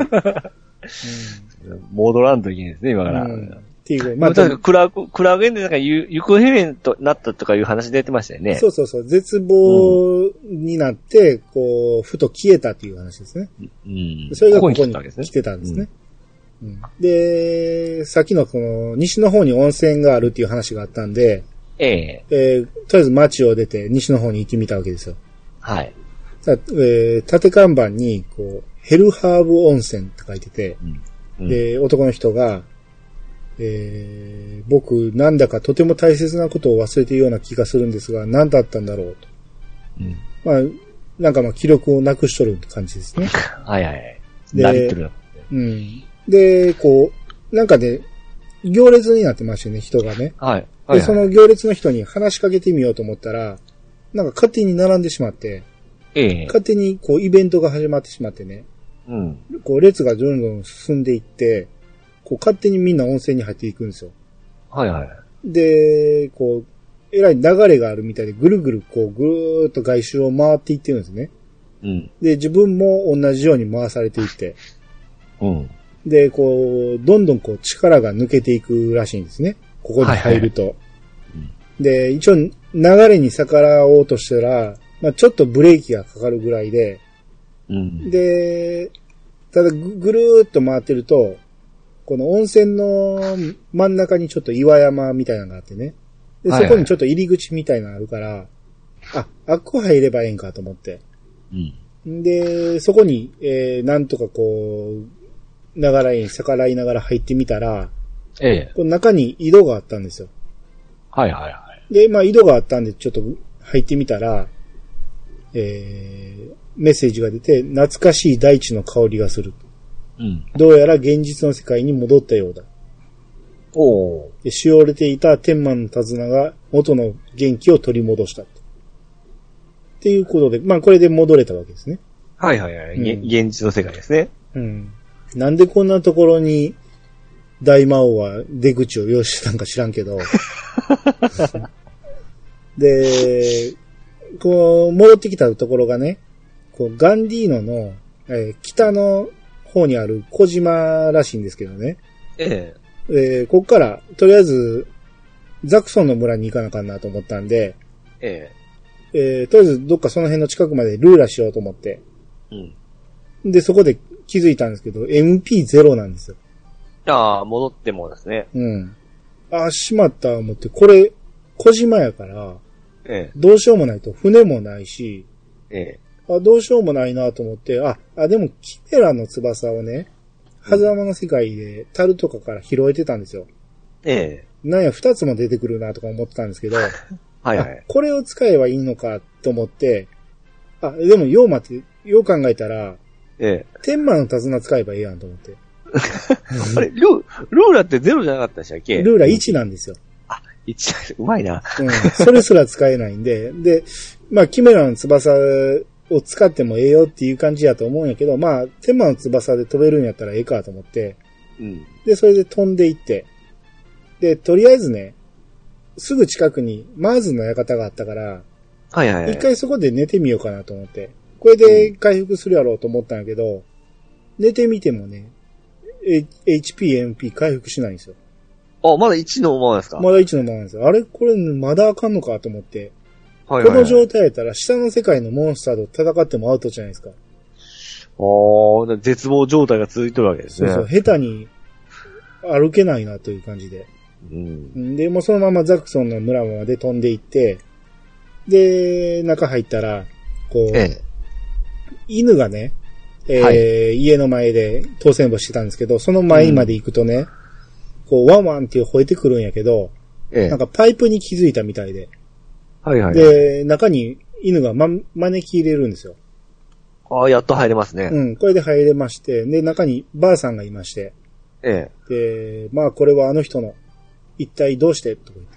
[laughs] 戻らんといけないですね、今から。うんっていう、まあ、まあ、確かクラーク、クラーゲンでなんかゆ行方不明となったとかいう話出てましたよね。そうそうそう、絶望になって、こう、ふと消えたっていう話ですね。うん。それがここに来たわけですね。来てたんですね。うんで、さっきのこの、西の方に温泉があるっていう話があったんで、ええ。えーとりあえず街を出て西の方に行ってみたわけですよ。はい。さえー縦看板に、こう、ヘルハーブ温泉って書いてて、うん。で、男の人が、えー僕、なんだかとても大切なことを忘れているような気がするんですが、何だったんだろうと。うん。まあ、なんかまあ記録をなくしとるって感じですね。[laughs] はいはいはい。で。うん。で、こう、なんかね、行列になってましてね、人がね。はい。はいで、その行列の人に話しかけてみようと思ったら、なんか勝手に並んでしまって、ええ。勝手にこうイベントが始まってしまってね、うん。こう列がどんどん進んでいって、こう勝手にみんな温泉に入っていくんですよ。はいはい。で、こう、えらい流れがあるみたいで、ぐるぐるこう、ぐるーっと外周を回っていってるんですね。うん。で、自分も同じように回されていって、うん。で、こう、どんどんこう力が抜けていくらしいんですね。ここに入ると。で、一応流れに逆らおうとしたら、まあちょっとブレーキがかかるぐらいで、うん。で、ただぐぐるーっと回ってると、この温泉の真ん中にちょっと岩山みたいなのがあってね。で、はいはいそこにちょっと入り口みたいなのあるから、あ、あっこ入ればええんかと思って。うん。で、そこに、えー、なんとかこう、ながらに逆らいながら入ってみたら、ええ。この中に井戸があったんですよ。はいはいはい。で、まあ井戸があったんでちょっと入ってみたら、えー、メッセージが出て、懐かしい大地の香りがする。うん。どうやら現実の世界に戻ったようだ。おー。でしおれていた天満の手綱が元の元気を取り戻した。っていうことで、まあこれで戻れたわけですね。はいはいはい。げうん現実の世界ですね。うん。なんでこんなところに大魔王は出口を用意してたんか知らんけど。[laughs] で、こう、戻ってきたところがね、こう、ガンディーノの、えー北の方にある小島らしいんですけどね。ええ。えーこっから、とりあえず、ザクソンの村に行かなあかんなと思ったんで、ええーとりあえずどっかその辺の近くまでルーラしようと思って。え。うん。で、そこで気づいたんですけど、MP0 なんですよ。ああ、戻ってもですね。うん。あ、しまった思って、これ、小島やから、えどうしようもないと、船もないし、え。ええ。あ、どうしようもないなと思って、あ、あ、でも、キメラの翼をね、狭間の世界で樽とかから拾えてたんですよ。ええ。なんや、二つも出てくるなとか思ってたんですけど、[laughs] はいはいあ。これを使えばいいのかと思って、あ、でも、よう待って、よう考えたら、ええ。天魔の手綱使えばいいやんと思って。[laughs] あれ、ルー、ルーラってゼロじゃなかったでしたっけ？ルーラ1なんですよ。一うまいな。うん。それすら使えないんで、[laughs] で、まあ、キメラの翼を使ってもええよっていう感じやと思うんやけど、まあ、天魔の翼で飛べるんやったらええかと思って、うん。で、それで飛んでいって、で、とりあえずね、すぐ近くにマーズの館があったから、はいはいはい。一回そこで寝てみようかなと思って。これで回復するやろうと思ったんやけど、寝てみてもね、H- HP、MP 回復しないんですよ。あ、まだ1のままですか？まだ1のままですよ。あれこれまだあかんのかと思って。はいはいはい。この状態やったら下の世界のモンスターと戦ってもアウトじゃないですか。ああ、絶望状態が続いてるわけですね。そうそう、下手に歩けないなという感じで。うん。で、もうそのままザクソンの村まで飛んでいって、で、中入ったら、こう、ええ。犬がね、えーはい家の前で当選簿してたんですけど、その前まで行くとね、こう、ワンワンって吠えてくるんやけど、ええなん。かパイプに気づいたみたいで、はいはい。で、中に犬がま、招き入れるんですよ。ああ、やっと入れますね。うん、これで入れまして、で、中にばあさんがいまして、えで、まあこれはあの人の、一体どうして？とか言っ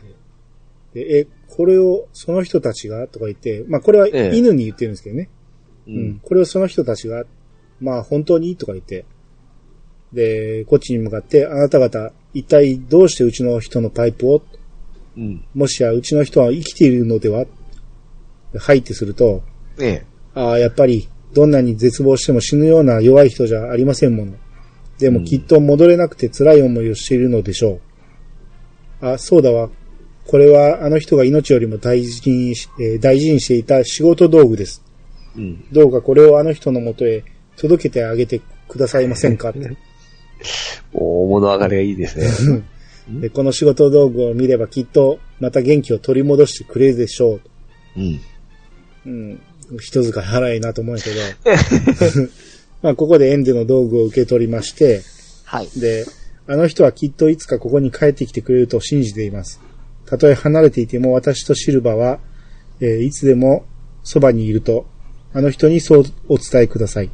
て、で、え、これをその人たちが？とか言って、まあこれはええ犬に言ってるんですけどね。え。うん。。これをその人たちが、まあ本当にとか言って、で、こっちに向かって、あなた方、一体どうしてうちの人のパイプを、うん。もしやうちの人は生きているのでははいってすると、ええ。ああ、やっぱり、どんなに絶望しても死ぬような弱い人じゃありませんもの。でもうんきっと戻れなくて辛い思いをしているのでしょう。あ、そうだわ。これはあの人が命よりも大事にし、えー大事にしていた仕事道具です。うん。どうかこれをあの人のもとへ届けてあげてくださいませんか？って [laughs] お物上がりがいいですね。[laughs] でこの仕事道具を見ればきっとまた元気を取り戻してくれるでしょう。うん。うん。人使い荒いなと思うんやけど。[laughs] まあ、ここでエンデの道具を受け取りまして、はい。で、あの人はきっといつかここに帰ってきてくれると信じています。たとえ離れていても私とシルバは、えーいつでもそばにいると、あの人にそうお伝えください。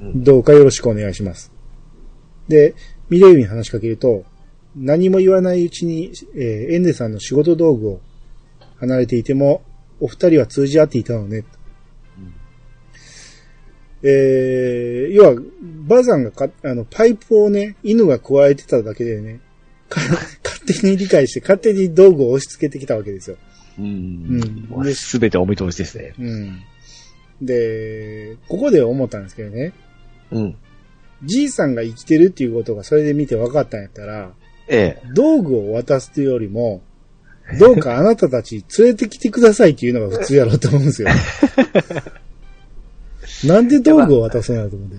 うんどうかよろしくお願いします。で、ミレイユに話しかけると、何も言わないうちに、えーエンデさんの仕事道具を離れていても、お二人は通じ合っていたのね。えー、要は、バザンがか、あの、パイプをね、犬が加えてただけでね、か勝手に理解して、勝手に道具を押し付けてきたわけですよ。うんうん。すべてお見通しですね。うん。で、ここで思ったんですけどね、うん。じいさんが生きてるっていうことがそれで見て分かったんやったら、ええ。道具を渡すというよりも、どうかあなたたち連れてきてくださいっていうのが普通やろうと思うんですよ。[laughs] なんで道具を渡せないと思って。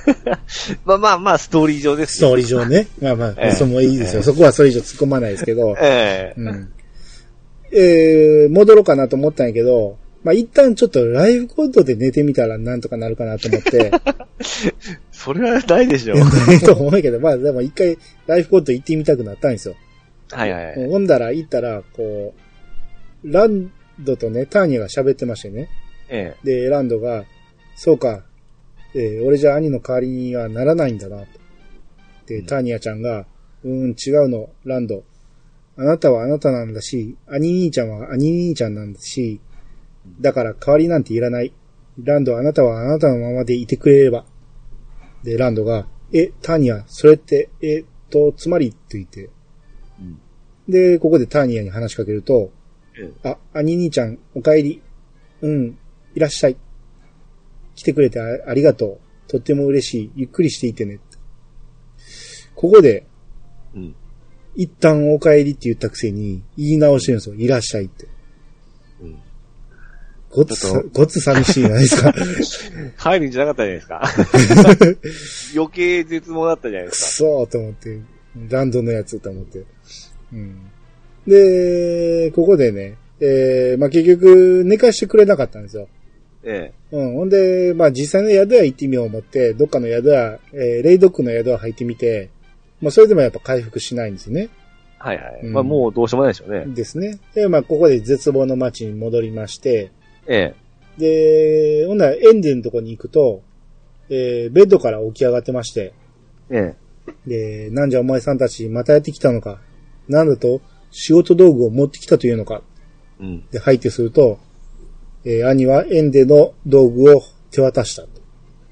[laughs] まあまあまあ、ストーリー上ですストーリー上ね。まあまあ、ええそれもいいですよ。ええそこはそれ以上突っ込まないですけど。ええ。うん。えー、戻ろうかなと思ったんやけど、まあ一旦ちょっとライフコードで寝てみたらなんとかなるかなと思って、[laughs] それはないでしょ [laughs] ないと思うけど、まあでも一回ライフコード行ってみたくなったんですよ。はいはいはい。ほんだら行ったら、こう、ランドとね、ターニャが喋ってましてね。えで、ランドが、そうか、えー俺じゃ兄の代わりにはならないんだな、と。で、ターニャちゃんが、うーん、違うの、ランド。あなたはあなたなんだし、兄兄ちゃんは兄兄ちゃんなんだし、だから代わりなんていらない。ランド、あなたはあなたのままでいてくれれば。で、ランドが、え、ターニャ、それって、えっと、つまりって言って。うんで、ここでターニャに話しかけると、えあ、兄兄ちゃん、お帰り。うん、いらっしゃい。来てくれてあありがとう。とっても嬉しい。ゆっくりしていてね。ここで、うん。一旦お帰りって言ったくせに、言い直してるんですよ。いらっしゃいって。うん。ごっつごっつ寂しいじゃないですか。入るんじゃなかったじゃないですか。[laughs] 余計絶望だったじゃないくですそーと思って、ランドのやつと思って。うん。で、ここでね、えー、まあ、結局、寝かしてくれなかったんですよ。えうん。ほんで、まあ実際の宿屋行ってみよう思って、どっかの宿屋、えーレイドックの宿屋入ってみて、まあそれでもやっぱ回復しないんですよね。はいはい。うんまあもうどうしようもないでしょうね。ですね。で、まあここで絶望の街に戻りまして、えで、ほんならエンデンのとこに行くと、えーベッドから起き上がってまして、え。えで、なんじゃお前さんたちまたやってきたのか。なんだと仕事道具を持ってきたというのか。え。うん。で、入ってすると、えー兄はエンデの道具を手渡したと。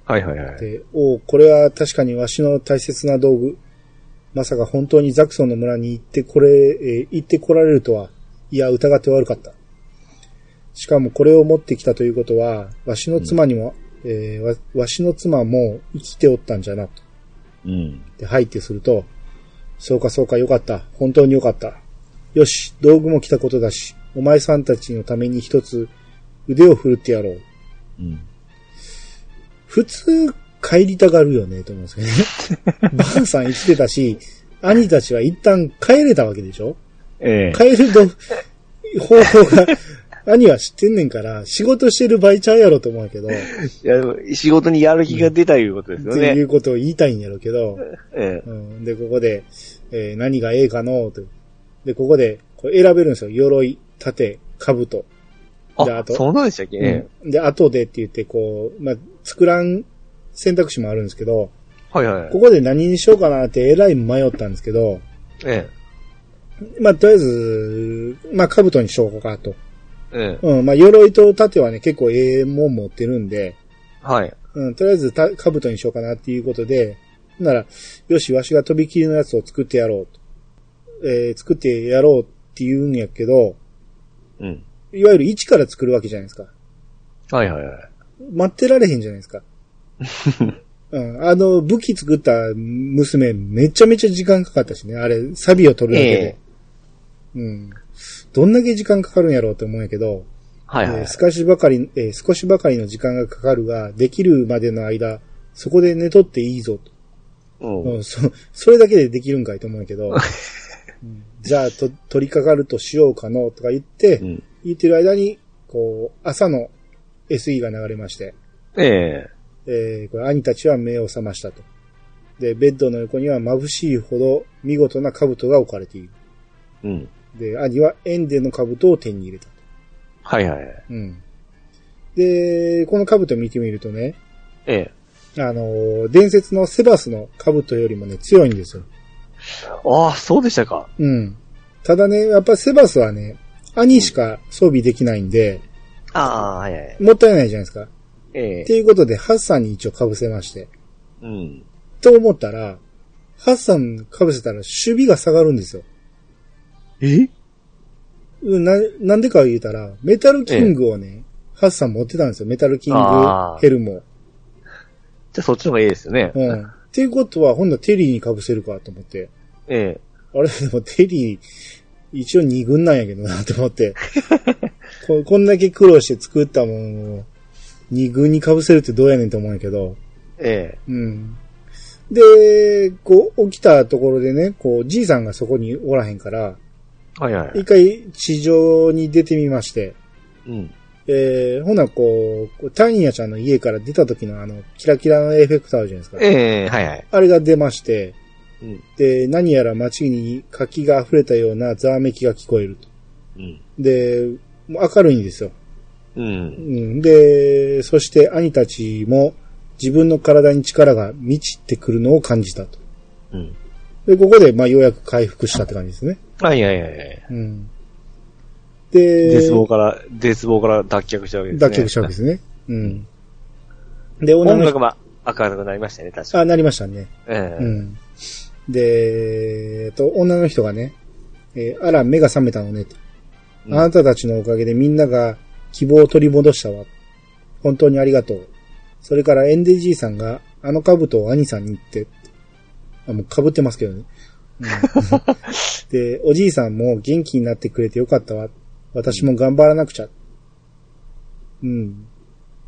はいはいはい。で、おうこれは確かにわしの大切な道具。まさか本当にザクソンの村に行ってこれ、えー行ってこられるとは、いや、疑って悪かった。しかもこれを持ってきたということは、わしの妻にも、えーわ、わしの妻も生きておったんじゃな、と。うん。で、入ってすると、そうかそうかよかった。本当によかった。よし、道具も来たことだし、お前さんたちのために一つ腕を振るってやろう。うん。普通、帰りたがるよね、と思うんですけどね。[laughs] バンさん生きてたし、兄たちは一旦帰れたわけでしょ？ええ。帰ると、方法が、兄は知ってんねんから、仕事してる場合ちゃうやろと思うけど、っ [laughs] いや、でも仕事にやる気が出たいうことですよていね。うことを言いたいんやろうけど、えうん、で、ここで、えー何がええかのと。で、ここで、こう選べるんですよ。鎧、盾、兜。え。で、ああ、と、そうなんでしたっけえうんで、後でって言って、こう、まあ、作らん選択肢もあるんですけど、え。はいはい。ここで何にしようかなってえらい迷ったんですけど、えまあ、とりあえず、まあ、兜にしようかと。え。ええ。うん、まあ、鎧と盾はね、結構ええもん持ってるんで、はい。うん、とりあえずた、兜にしようかなっていうことで、なら、よし、わしが飛び切りのやつを作ってやろうと。えー作ってやろうって言うんやけど、うん。いわゆる一から作るわけじゃないですか。はいはいはい。待ってられへんじゃないですか。[laughs] うん、あの、武器作った娘、めちゃめちゃ時間かかったしね。あれ、サビを取るだけで。うん。どんだけ時間かかるんやろうって思うんやけど、はいはいえー。少しばかり、えー少しばかりの時間がかかるが、できるまでの間、そこで寝とっていいぞと。うん。うん、そ、それだけでできるんかいと思うんやけど、う [laughs] んじゃあ、と、取り掛かるとしようかの、とか言って、うん。言ってる間に、こう、朝の SE が流れまして、ええ。えーこれ兄たちは目を覚ましたと。で、ベッドの横には眩しいほど見事な兜が置かれている。うん。で、兄はエンデの兜を手に入れたと。はいはい。うん。で、この兜見てみるとね、ええ。あのー伝説のセバスの兜よりもね、強いんですよ。ああ、そうでしたか。うん。ただね、やっぱセバスはね、兄しか装備できないんで、ああ、はいはい。もったいないじゃないですか。ええ。っていうことで、ハッサンに一応被せまして。うん。と思ったら、ハッサン被せたら守備が下がるんですよ。え？うんな、なんでか言うたら、メタルキングをね、ハッサン持ってたんですよ。メタルキングあーヘルムを。じゃあそっちの方がいいですよね。うん。っていうことは、ほんならテリーに被せるかと思って。ええ。あれ、でもテリー、一応二軍なんやけどなと思って。[laughs] ここんだけ苦労して作ったもんを、二軍に被せるってどうやねんと思うんやけど。ええ。うん。で、こう、起きたところでね、こう、じいさんがそこにおらへんから、はいはい。一回地上に出てみまして、うん。えー、ほな、こう、タイニアちゃんの家から出た時のあの、キラキラのエフェクトあるじゃないですか。ええ、はいはい。あれが出まして、うん。で、何やら街に活気が溢れたようなざわめきが聞こえると。うん。で、もう明るいんですよ。う。うんん。で、そして兄たちも自分の体に力が満ちてくるのを感じたと。うん。で、ここで、まあ、ようやく回復したって感じですね。はいはいはいはい。うん。で、絶望から、絶望から脱却したわけですね。脱却したわけですね。うん。で、女の人、音楽も明るくなりましたね、確かあ、に。なりましたね。ええ。うん。で、えっと、女の人がね、えーあら、目が覚めたのねと。うんあなたたちのおかげでみんなが希望を取り戻したわ。本当にありがとう。それからエンデジーさんがあの兜を兄さんに言って。あ、もう被ってますけどね。うんで、おじいさんも元気になってくれてよかったわ。私も頑張らなくちゃ。うん。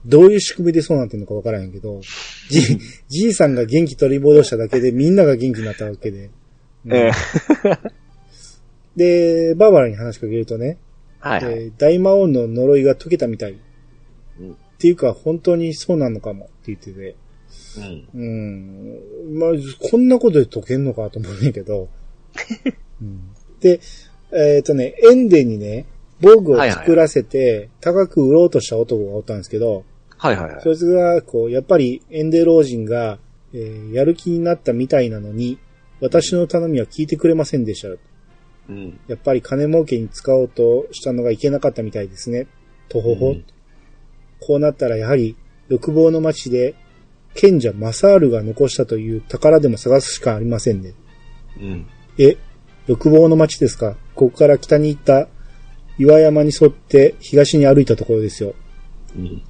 どういう仕組みでそうなってんのかわからへんけど、じ、じいさんが元気取り戻しただけでみんなが元気になったわけで。うんええ。で、バーバラに話しかけるとね、はいはい。えー大魔王の呪いが解けたみたい。うんっていうか、本当にそうなのかもって言ってて。うん。うん。まあ、こんなことで解けんのかと思うんやけど。[laughs] うん、で、えっ、とね、エンデにね、防具を作らせて、高く売ろうとした男がおったんですけど、はいはいはい。そいつが、こう、やっぱりエンデ老人が、えーやる気になったみたいなのに、私の頼みは聞いてくれませんでした。うん。やっぱり金儲けに使おうとしたのがいけなかったみたいですね。とほほ。うんこうなったらやはり、欲望の町で、賢者マサールが残したという宝でも探すしかありませんね。うん。え、欲望の町ですか？ここから北に行った岩山に沿って東に歩いたところですよ。うん。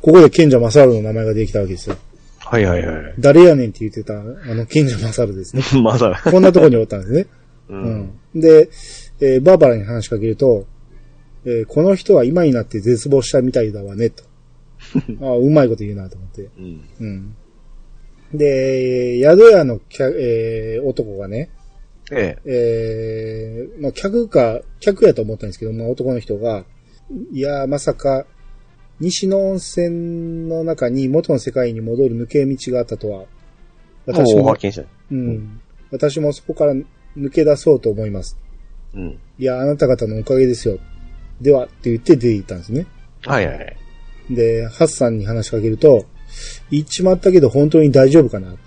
ここで賢者マサールの名前ができたわけですよ。はいはいはい。誰やねんって言ってた、あの賢者マサールですね。[laughs] まだ。こんなところにおったんですね。う。うんん。で、えーバーバラに話しかけると、えーこの人は今になって絶望したみたいだわね、と。あ [laughs] あ、うまいこと言うなと思って。うん。うん。で、宿屋の客、えー男がね、ええ。えーまあ、客か、客やと思ったんですけど、まあ、男の人が、いやー、まさか、西の温泉の中に元の世界に戻る抜け道があったとは、私ももう発、見した。うん、私もそこから抜け出そうと思います。うん。いや、あなた方のおかげですよ。では、って言って出て行ったんですね。はいはいはい。で、ハッサンに話しかけると、行っちまったけど本当に大丈夫かなと。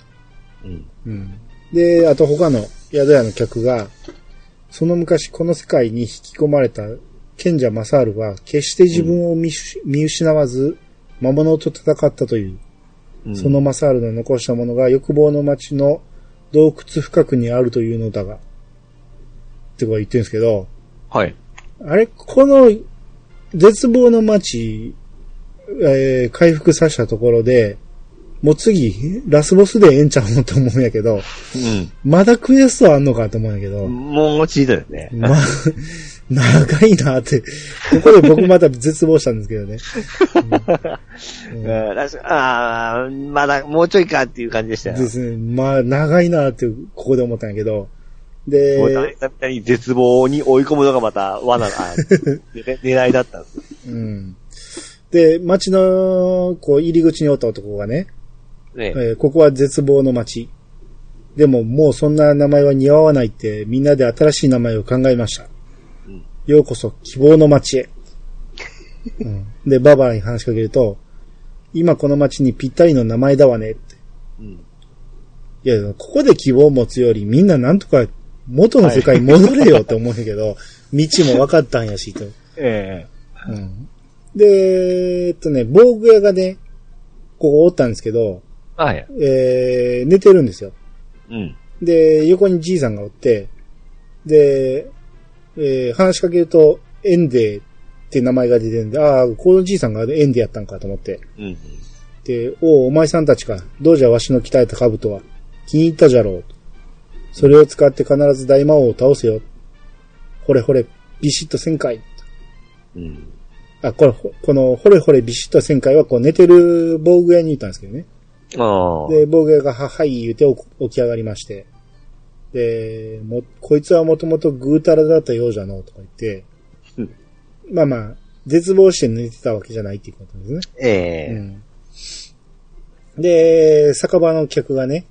うん。うん。で、あと他の宿屋の客が、その昔この世界に引き込まれた賢者マサールは決して自分を見,、見失わず魔物と戦ったという、うんその、マサールの残したものが欲望の町の洞窟深くにあるというのだが、ってことは言ってるんですけど、はい。あれ、この絶望の町、えー回復させたところで、もう次、ラスボスでええんちゃうのと思うんやけど、まだクエストあんのかと思うんやけど、うん。もうちいだよね。[laughs] まあ、長いなって、ここで僕また絶望したんですけどね。う [laughs] うんん、確かああ、まだもうちょいかっていう感じでしたよ。ですね。まあ、長いなって、ここで思ったんやけど、もうで、絶望に追い込むのがまた罠が、あ [laughs] ね狙いだったんです。うん。で、街の、こう、入り口におった男がね、ねえーここは絶望の街。でももうそんな名前は似合わないってみんなで新しい名前を考えました。うんようこそ希望の街へ。うん、で、バーバラに話しかけると、今この街にぴったりの名前だわねって。うん。いや、ここで希望を持つよりみんななんとか元の世界に戻れよって思うんやけど、[laughs] 道も分かったんやしと。えうん、で、えっとね、防具屋がね、ここおったんですけど、えはい。えー、寝てるんですよ。うん。で、横にじいさんがおって、で、えー話しかけると、エンデーって名前が出てるんで、ああ、このじいさんがエンデーやったんかと思って。うん。で、おうお前さんたちか。どうじゃわしの鍛えた兜は。気に入ったじゃろう。それを使って必ず大魔王を倒せよ。ほれほれ、ビシッと旋回。うん。あ、これ、ほこの、ほれほれビシッと旋回は、こう寝てる防具屋に言ったんですけどね。ああ。で、防具屋がは、はい、言うて起起き上がりまして。で、も、こいつはもともとぐうたらだったようじゃのうとか言ってうん、まあまあ、絶望して寝てたわけじゃないっていうことですね。ええうん。で、酒場の客がね、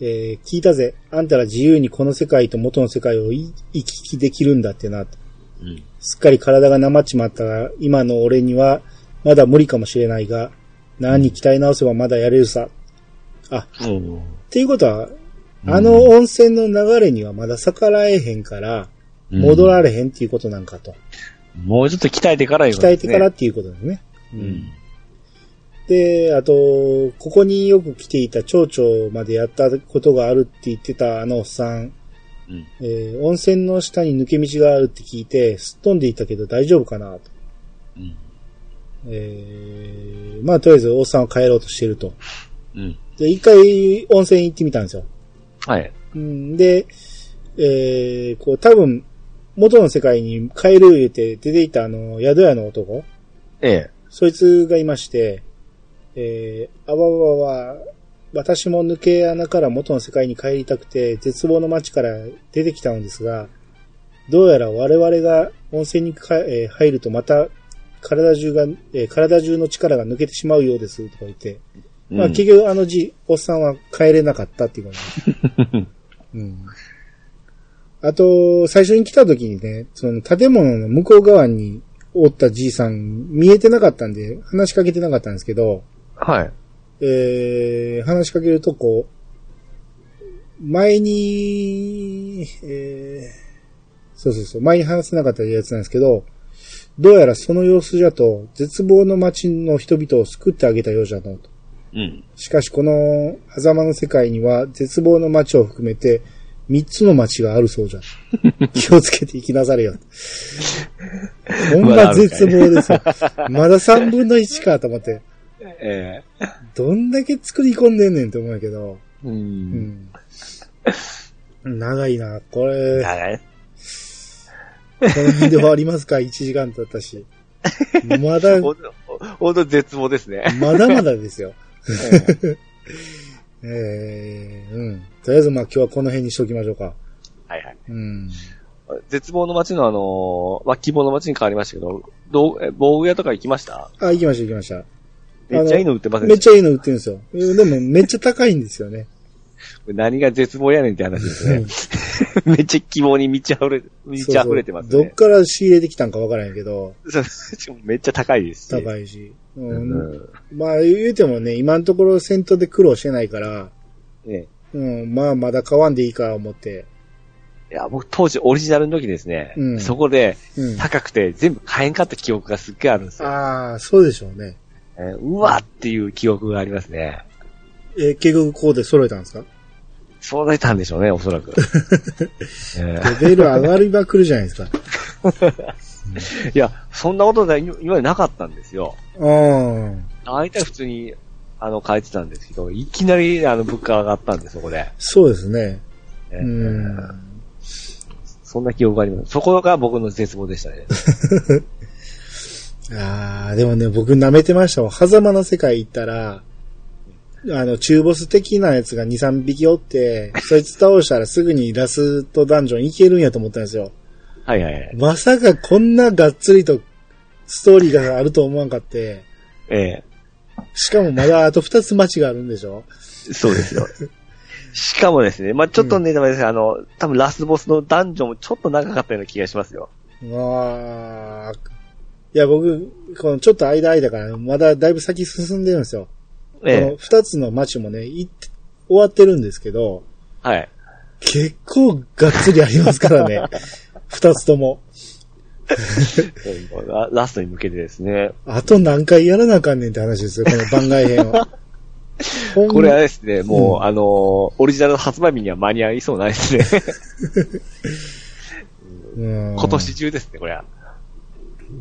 えー聞いたぜ。あんたら自由にこの世界と元の世界をい行き来できるんだってな。うん。すっかり体がなまっちまったが、今の俺にはまだ無理かもしれないが、何に鍛え直せばまだやれるさ。あ、うん。っていうことは、あの温泉の流れにはまだ逆らえへんから、戻られへんっていうことなんかと。もうちょっと鍛えてから言う鍛えてからっていうことですね。うん。で、あと、ここによく来ていた町長までやったことがあるって言ってたあのおっさん、うん。えー温泉の下に抜け道があるって聞いて、すっ飛んでいったけど大丈夫かなと。うん。えーまあとりあえずおっさんは帰ろうとしてると。うん。で、一回温泉行ってみたんですよ。はい。うんで、えーこう多分、元の世界に帰る言うて出ていたあの、宿屋の男、ええ。そいつがいまして、えー、あわわわ、私も抜け穴から元の世界に帰りたくて、絶望の街から出てきたのですが、どうやら我々が温泉にか、えー入るとまた体中が、えー体中の力が抜けてしまうようです、とか言って。まあうん結局あのじ、おっさんは帰れなかったっていう感じ。[laughs] うん。あと、最初に来た時にね、その建物の向こう側におったじいさん見えてなかったんで、話しかけてなかったんですけど、はい。えー、話しかけるとこう、前に、えー、そうそうそう、前に話せなかったやつなんですけど、どうやらその様子じゃと、絶望の街の人々を救ってあげたようじゃのと。うん。しかしこの、狭間の世界には絶望の街を含めて、三つの街があるそうじゃ。[laughs] 気をつけて生きなされよ。[laughs] ほんま絶望ですよ。まだ三分の一かと思って。ええどんだけ作り込んでんねんって思うけど。う。うんん。長いな。これ、長い。この辺で終わりますか [laughs] ?1 時間経ったし。まだ、ほんと、ほんと絶望ですね。まだまだですよ。[laughs] ええ [laughs] えー、うん。とりあえずまあ今日はこの辺にしときましょうか。はいはい。うん。絶望の街のあの、まあ、希望の街に変わりましたけど、どう、え防具屋とか行きました？あ、行きました行きました。めっちゃいいの売ってませんめっちゃいいの売ってるんですよ。うんでもめっちゃ高いんですよね。た何が絶望やねんって話ですね。[laughs] めっちゃ希望に満ち溢れ、満ち溢れてますね。どっから仕入れてきたんかわからんやけど、めっちゃ高いですし。高いし。ううんん。まあ言うてもね、今のところ戦闘で苦労してないから、ねうん、まあまだ買わんでいいか思って。いや、僕当時オリジナルの時ですね、うんそこでうん。高くて全部買えんかった記憶がすっげえあるんですよ。ああ、そうでしょうね。えーうわっていう記憶がありますね。え、結局ここで揃えたんですか？そうだったんでしょうね、おそらく。[laughs] えレベル上がりまくるじゃないですか。ー [laughs] いや、そんなことが今今までなかったんですよ。うん。大体普通に、あの、変えてたんですけど、いきなり、あの、物価上がったんで、そこで。そうですね。えーうん。そんな記憶があります。そこが僕の絶望でしたね。[laughs] ああ、でもね、僕舐めてましたわ。狭間の世界行ったら、あの、中ボス的なやつが2、3匹おって、そいつ倒したらすぐにラストダンジョン行けるんやと思ったんですよ。はいはいはい。まさかこんながっつりとストーリーがあると思わんかって、えしかもまだあと2つ街があるんでしょ？えそうですよ。[laughs] しかもですね、まあちょっとね、でもですあの、多分ラスボスのダンジョンもちょっと長かったような気がしますよ。わあ。いや、僕、このちょっと間間から、まだだいぶ先進んでるんですよ。こえの二つの街もね、い終わってるんですけど、えはい。結構がっつりありますからね。[laughs] 二つとも。ララストに向けてですね。あと何回やらなあかんねんって話ですよ、この番外編は。[laughs] これはですね、もう、うんあのーオリジナル発売日には間に合いそうないですね。[laughs] うん今年中ですね、これは。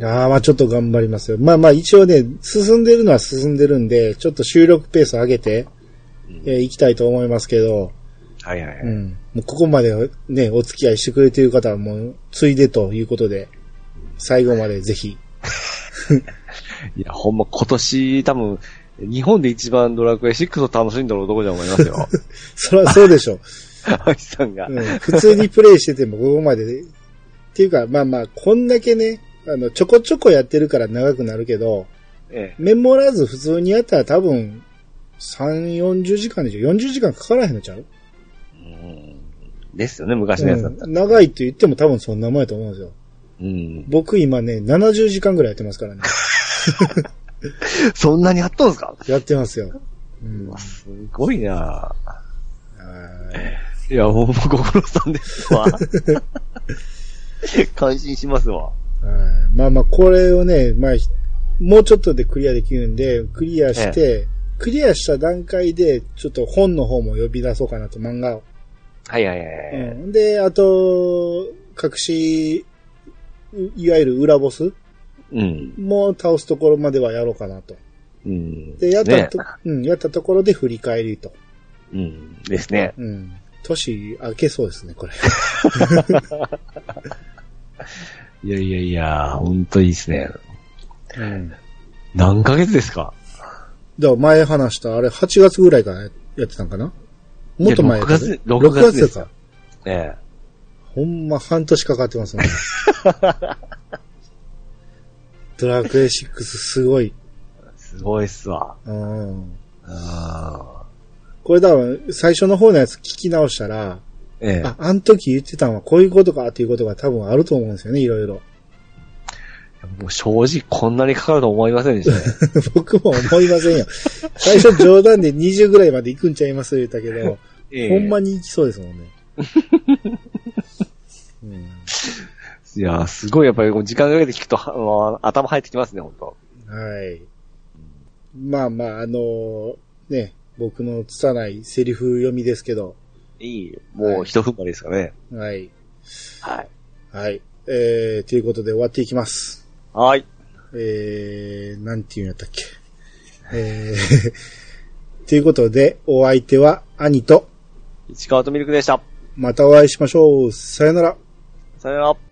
ああ、まあちょっと頑張りますよ。まあまあ一応ね、進んでるのは進んでるんで、ちょっと収録ペース上げて、えー行きたいと思いますけど、はいはいはい。うん。もうここまでね、お付き合いしてくれている方はもう、ついでということで、最後までぜひ。[laughs] いや、ほんま今年多分、日本で一番ドラクエ6を楽しんだろうとこじゃ思いますよ。[laughs] そりゃそうでしょう。[laughs] アキさんが。うん、普通にプレイしててもここまでで。っていうか、まあまあ、こんだけね、あの、ちょこちょこやってるから長くなるけど、えメモらず普通にやったら多分、3、40時間でしょ ?40 時間かからへんのちゃう、えうんですよね、昔のやつだったうん、ら。長いって言っても多分そんなもんやと思うんですよ。うん。僕今ね、70時間ぐらいやってますからね。[laughs] そんなにやったんですか？やってますよ。うん。はすごいなーいや、ほんまご苦労さんですわ。[laughs] 感心しますわ。まあまあ、これをね、まあ、ひもうちょっとでクリアできるんで、クリアして、クリアした段階で、ちょっと本の方も呼び出そうかなと、漫画を。はいはいはい。うん、で、あと、隠し、いわゆる裏ボスうん。も倒すところまではやろうかなと。うん。で、やったねと、うん、やったところで振り返りと。うん。ですね。うん。年明けそうですね、これ。[laughs] いやいやいや、ほんといいですね。うん。何ヶ月ですか？だから前話した、あれ8月ぐらいからやってたんかな？もっと前やったいやね6月6月ですか。えほんま半年かかってますね。[laughs] ドラクエ6すごい。すごいっすわ。うん。あこれ多分、最初の方のやつ聞き直したら、ーええ。あ、あの時言ってたのはこういうことかっていうことが多分あると思うんですよね、いろいろ。もう正直こんなにかかると思いませんでしたね。[laughs] 僕も思いませんよ。最初冗談で20ぐらいまで行くんちゃいます言ったけど、[laughs] ええほんまに行きそうですもんね。[laughs] うんいやー、すごいやっぱり時間かけて聞くと、頭入ってきますね、本当はい。まあまあ、あのーね、僕の拙いセリフ読みですけど、いい。もう一踏ん張りですかね。はい。はい。はい。えー、ということで終わっていきます。はい。えー、なんていうんやったっけ。えー、[laughs] ということで、お相手は兄と、市川とミルクでした。またお会いしましょう。さよなら。さよなら。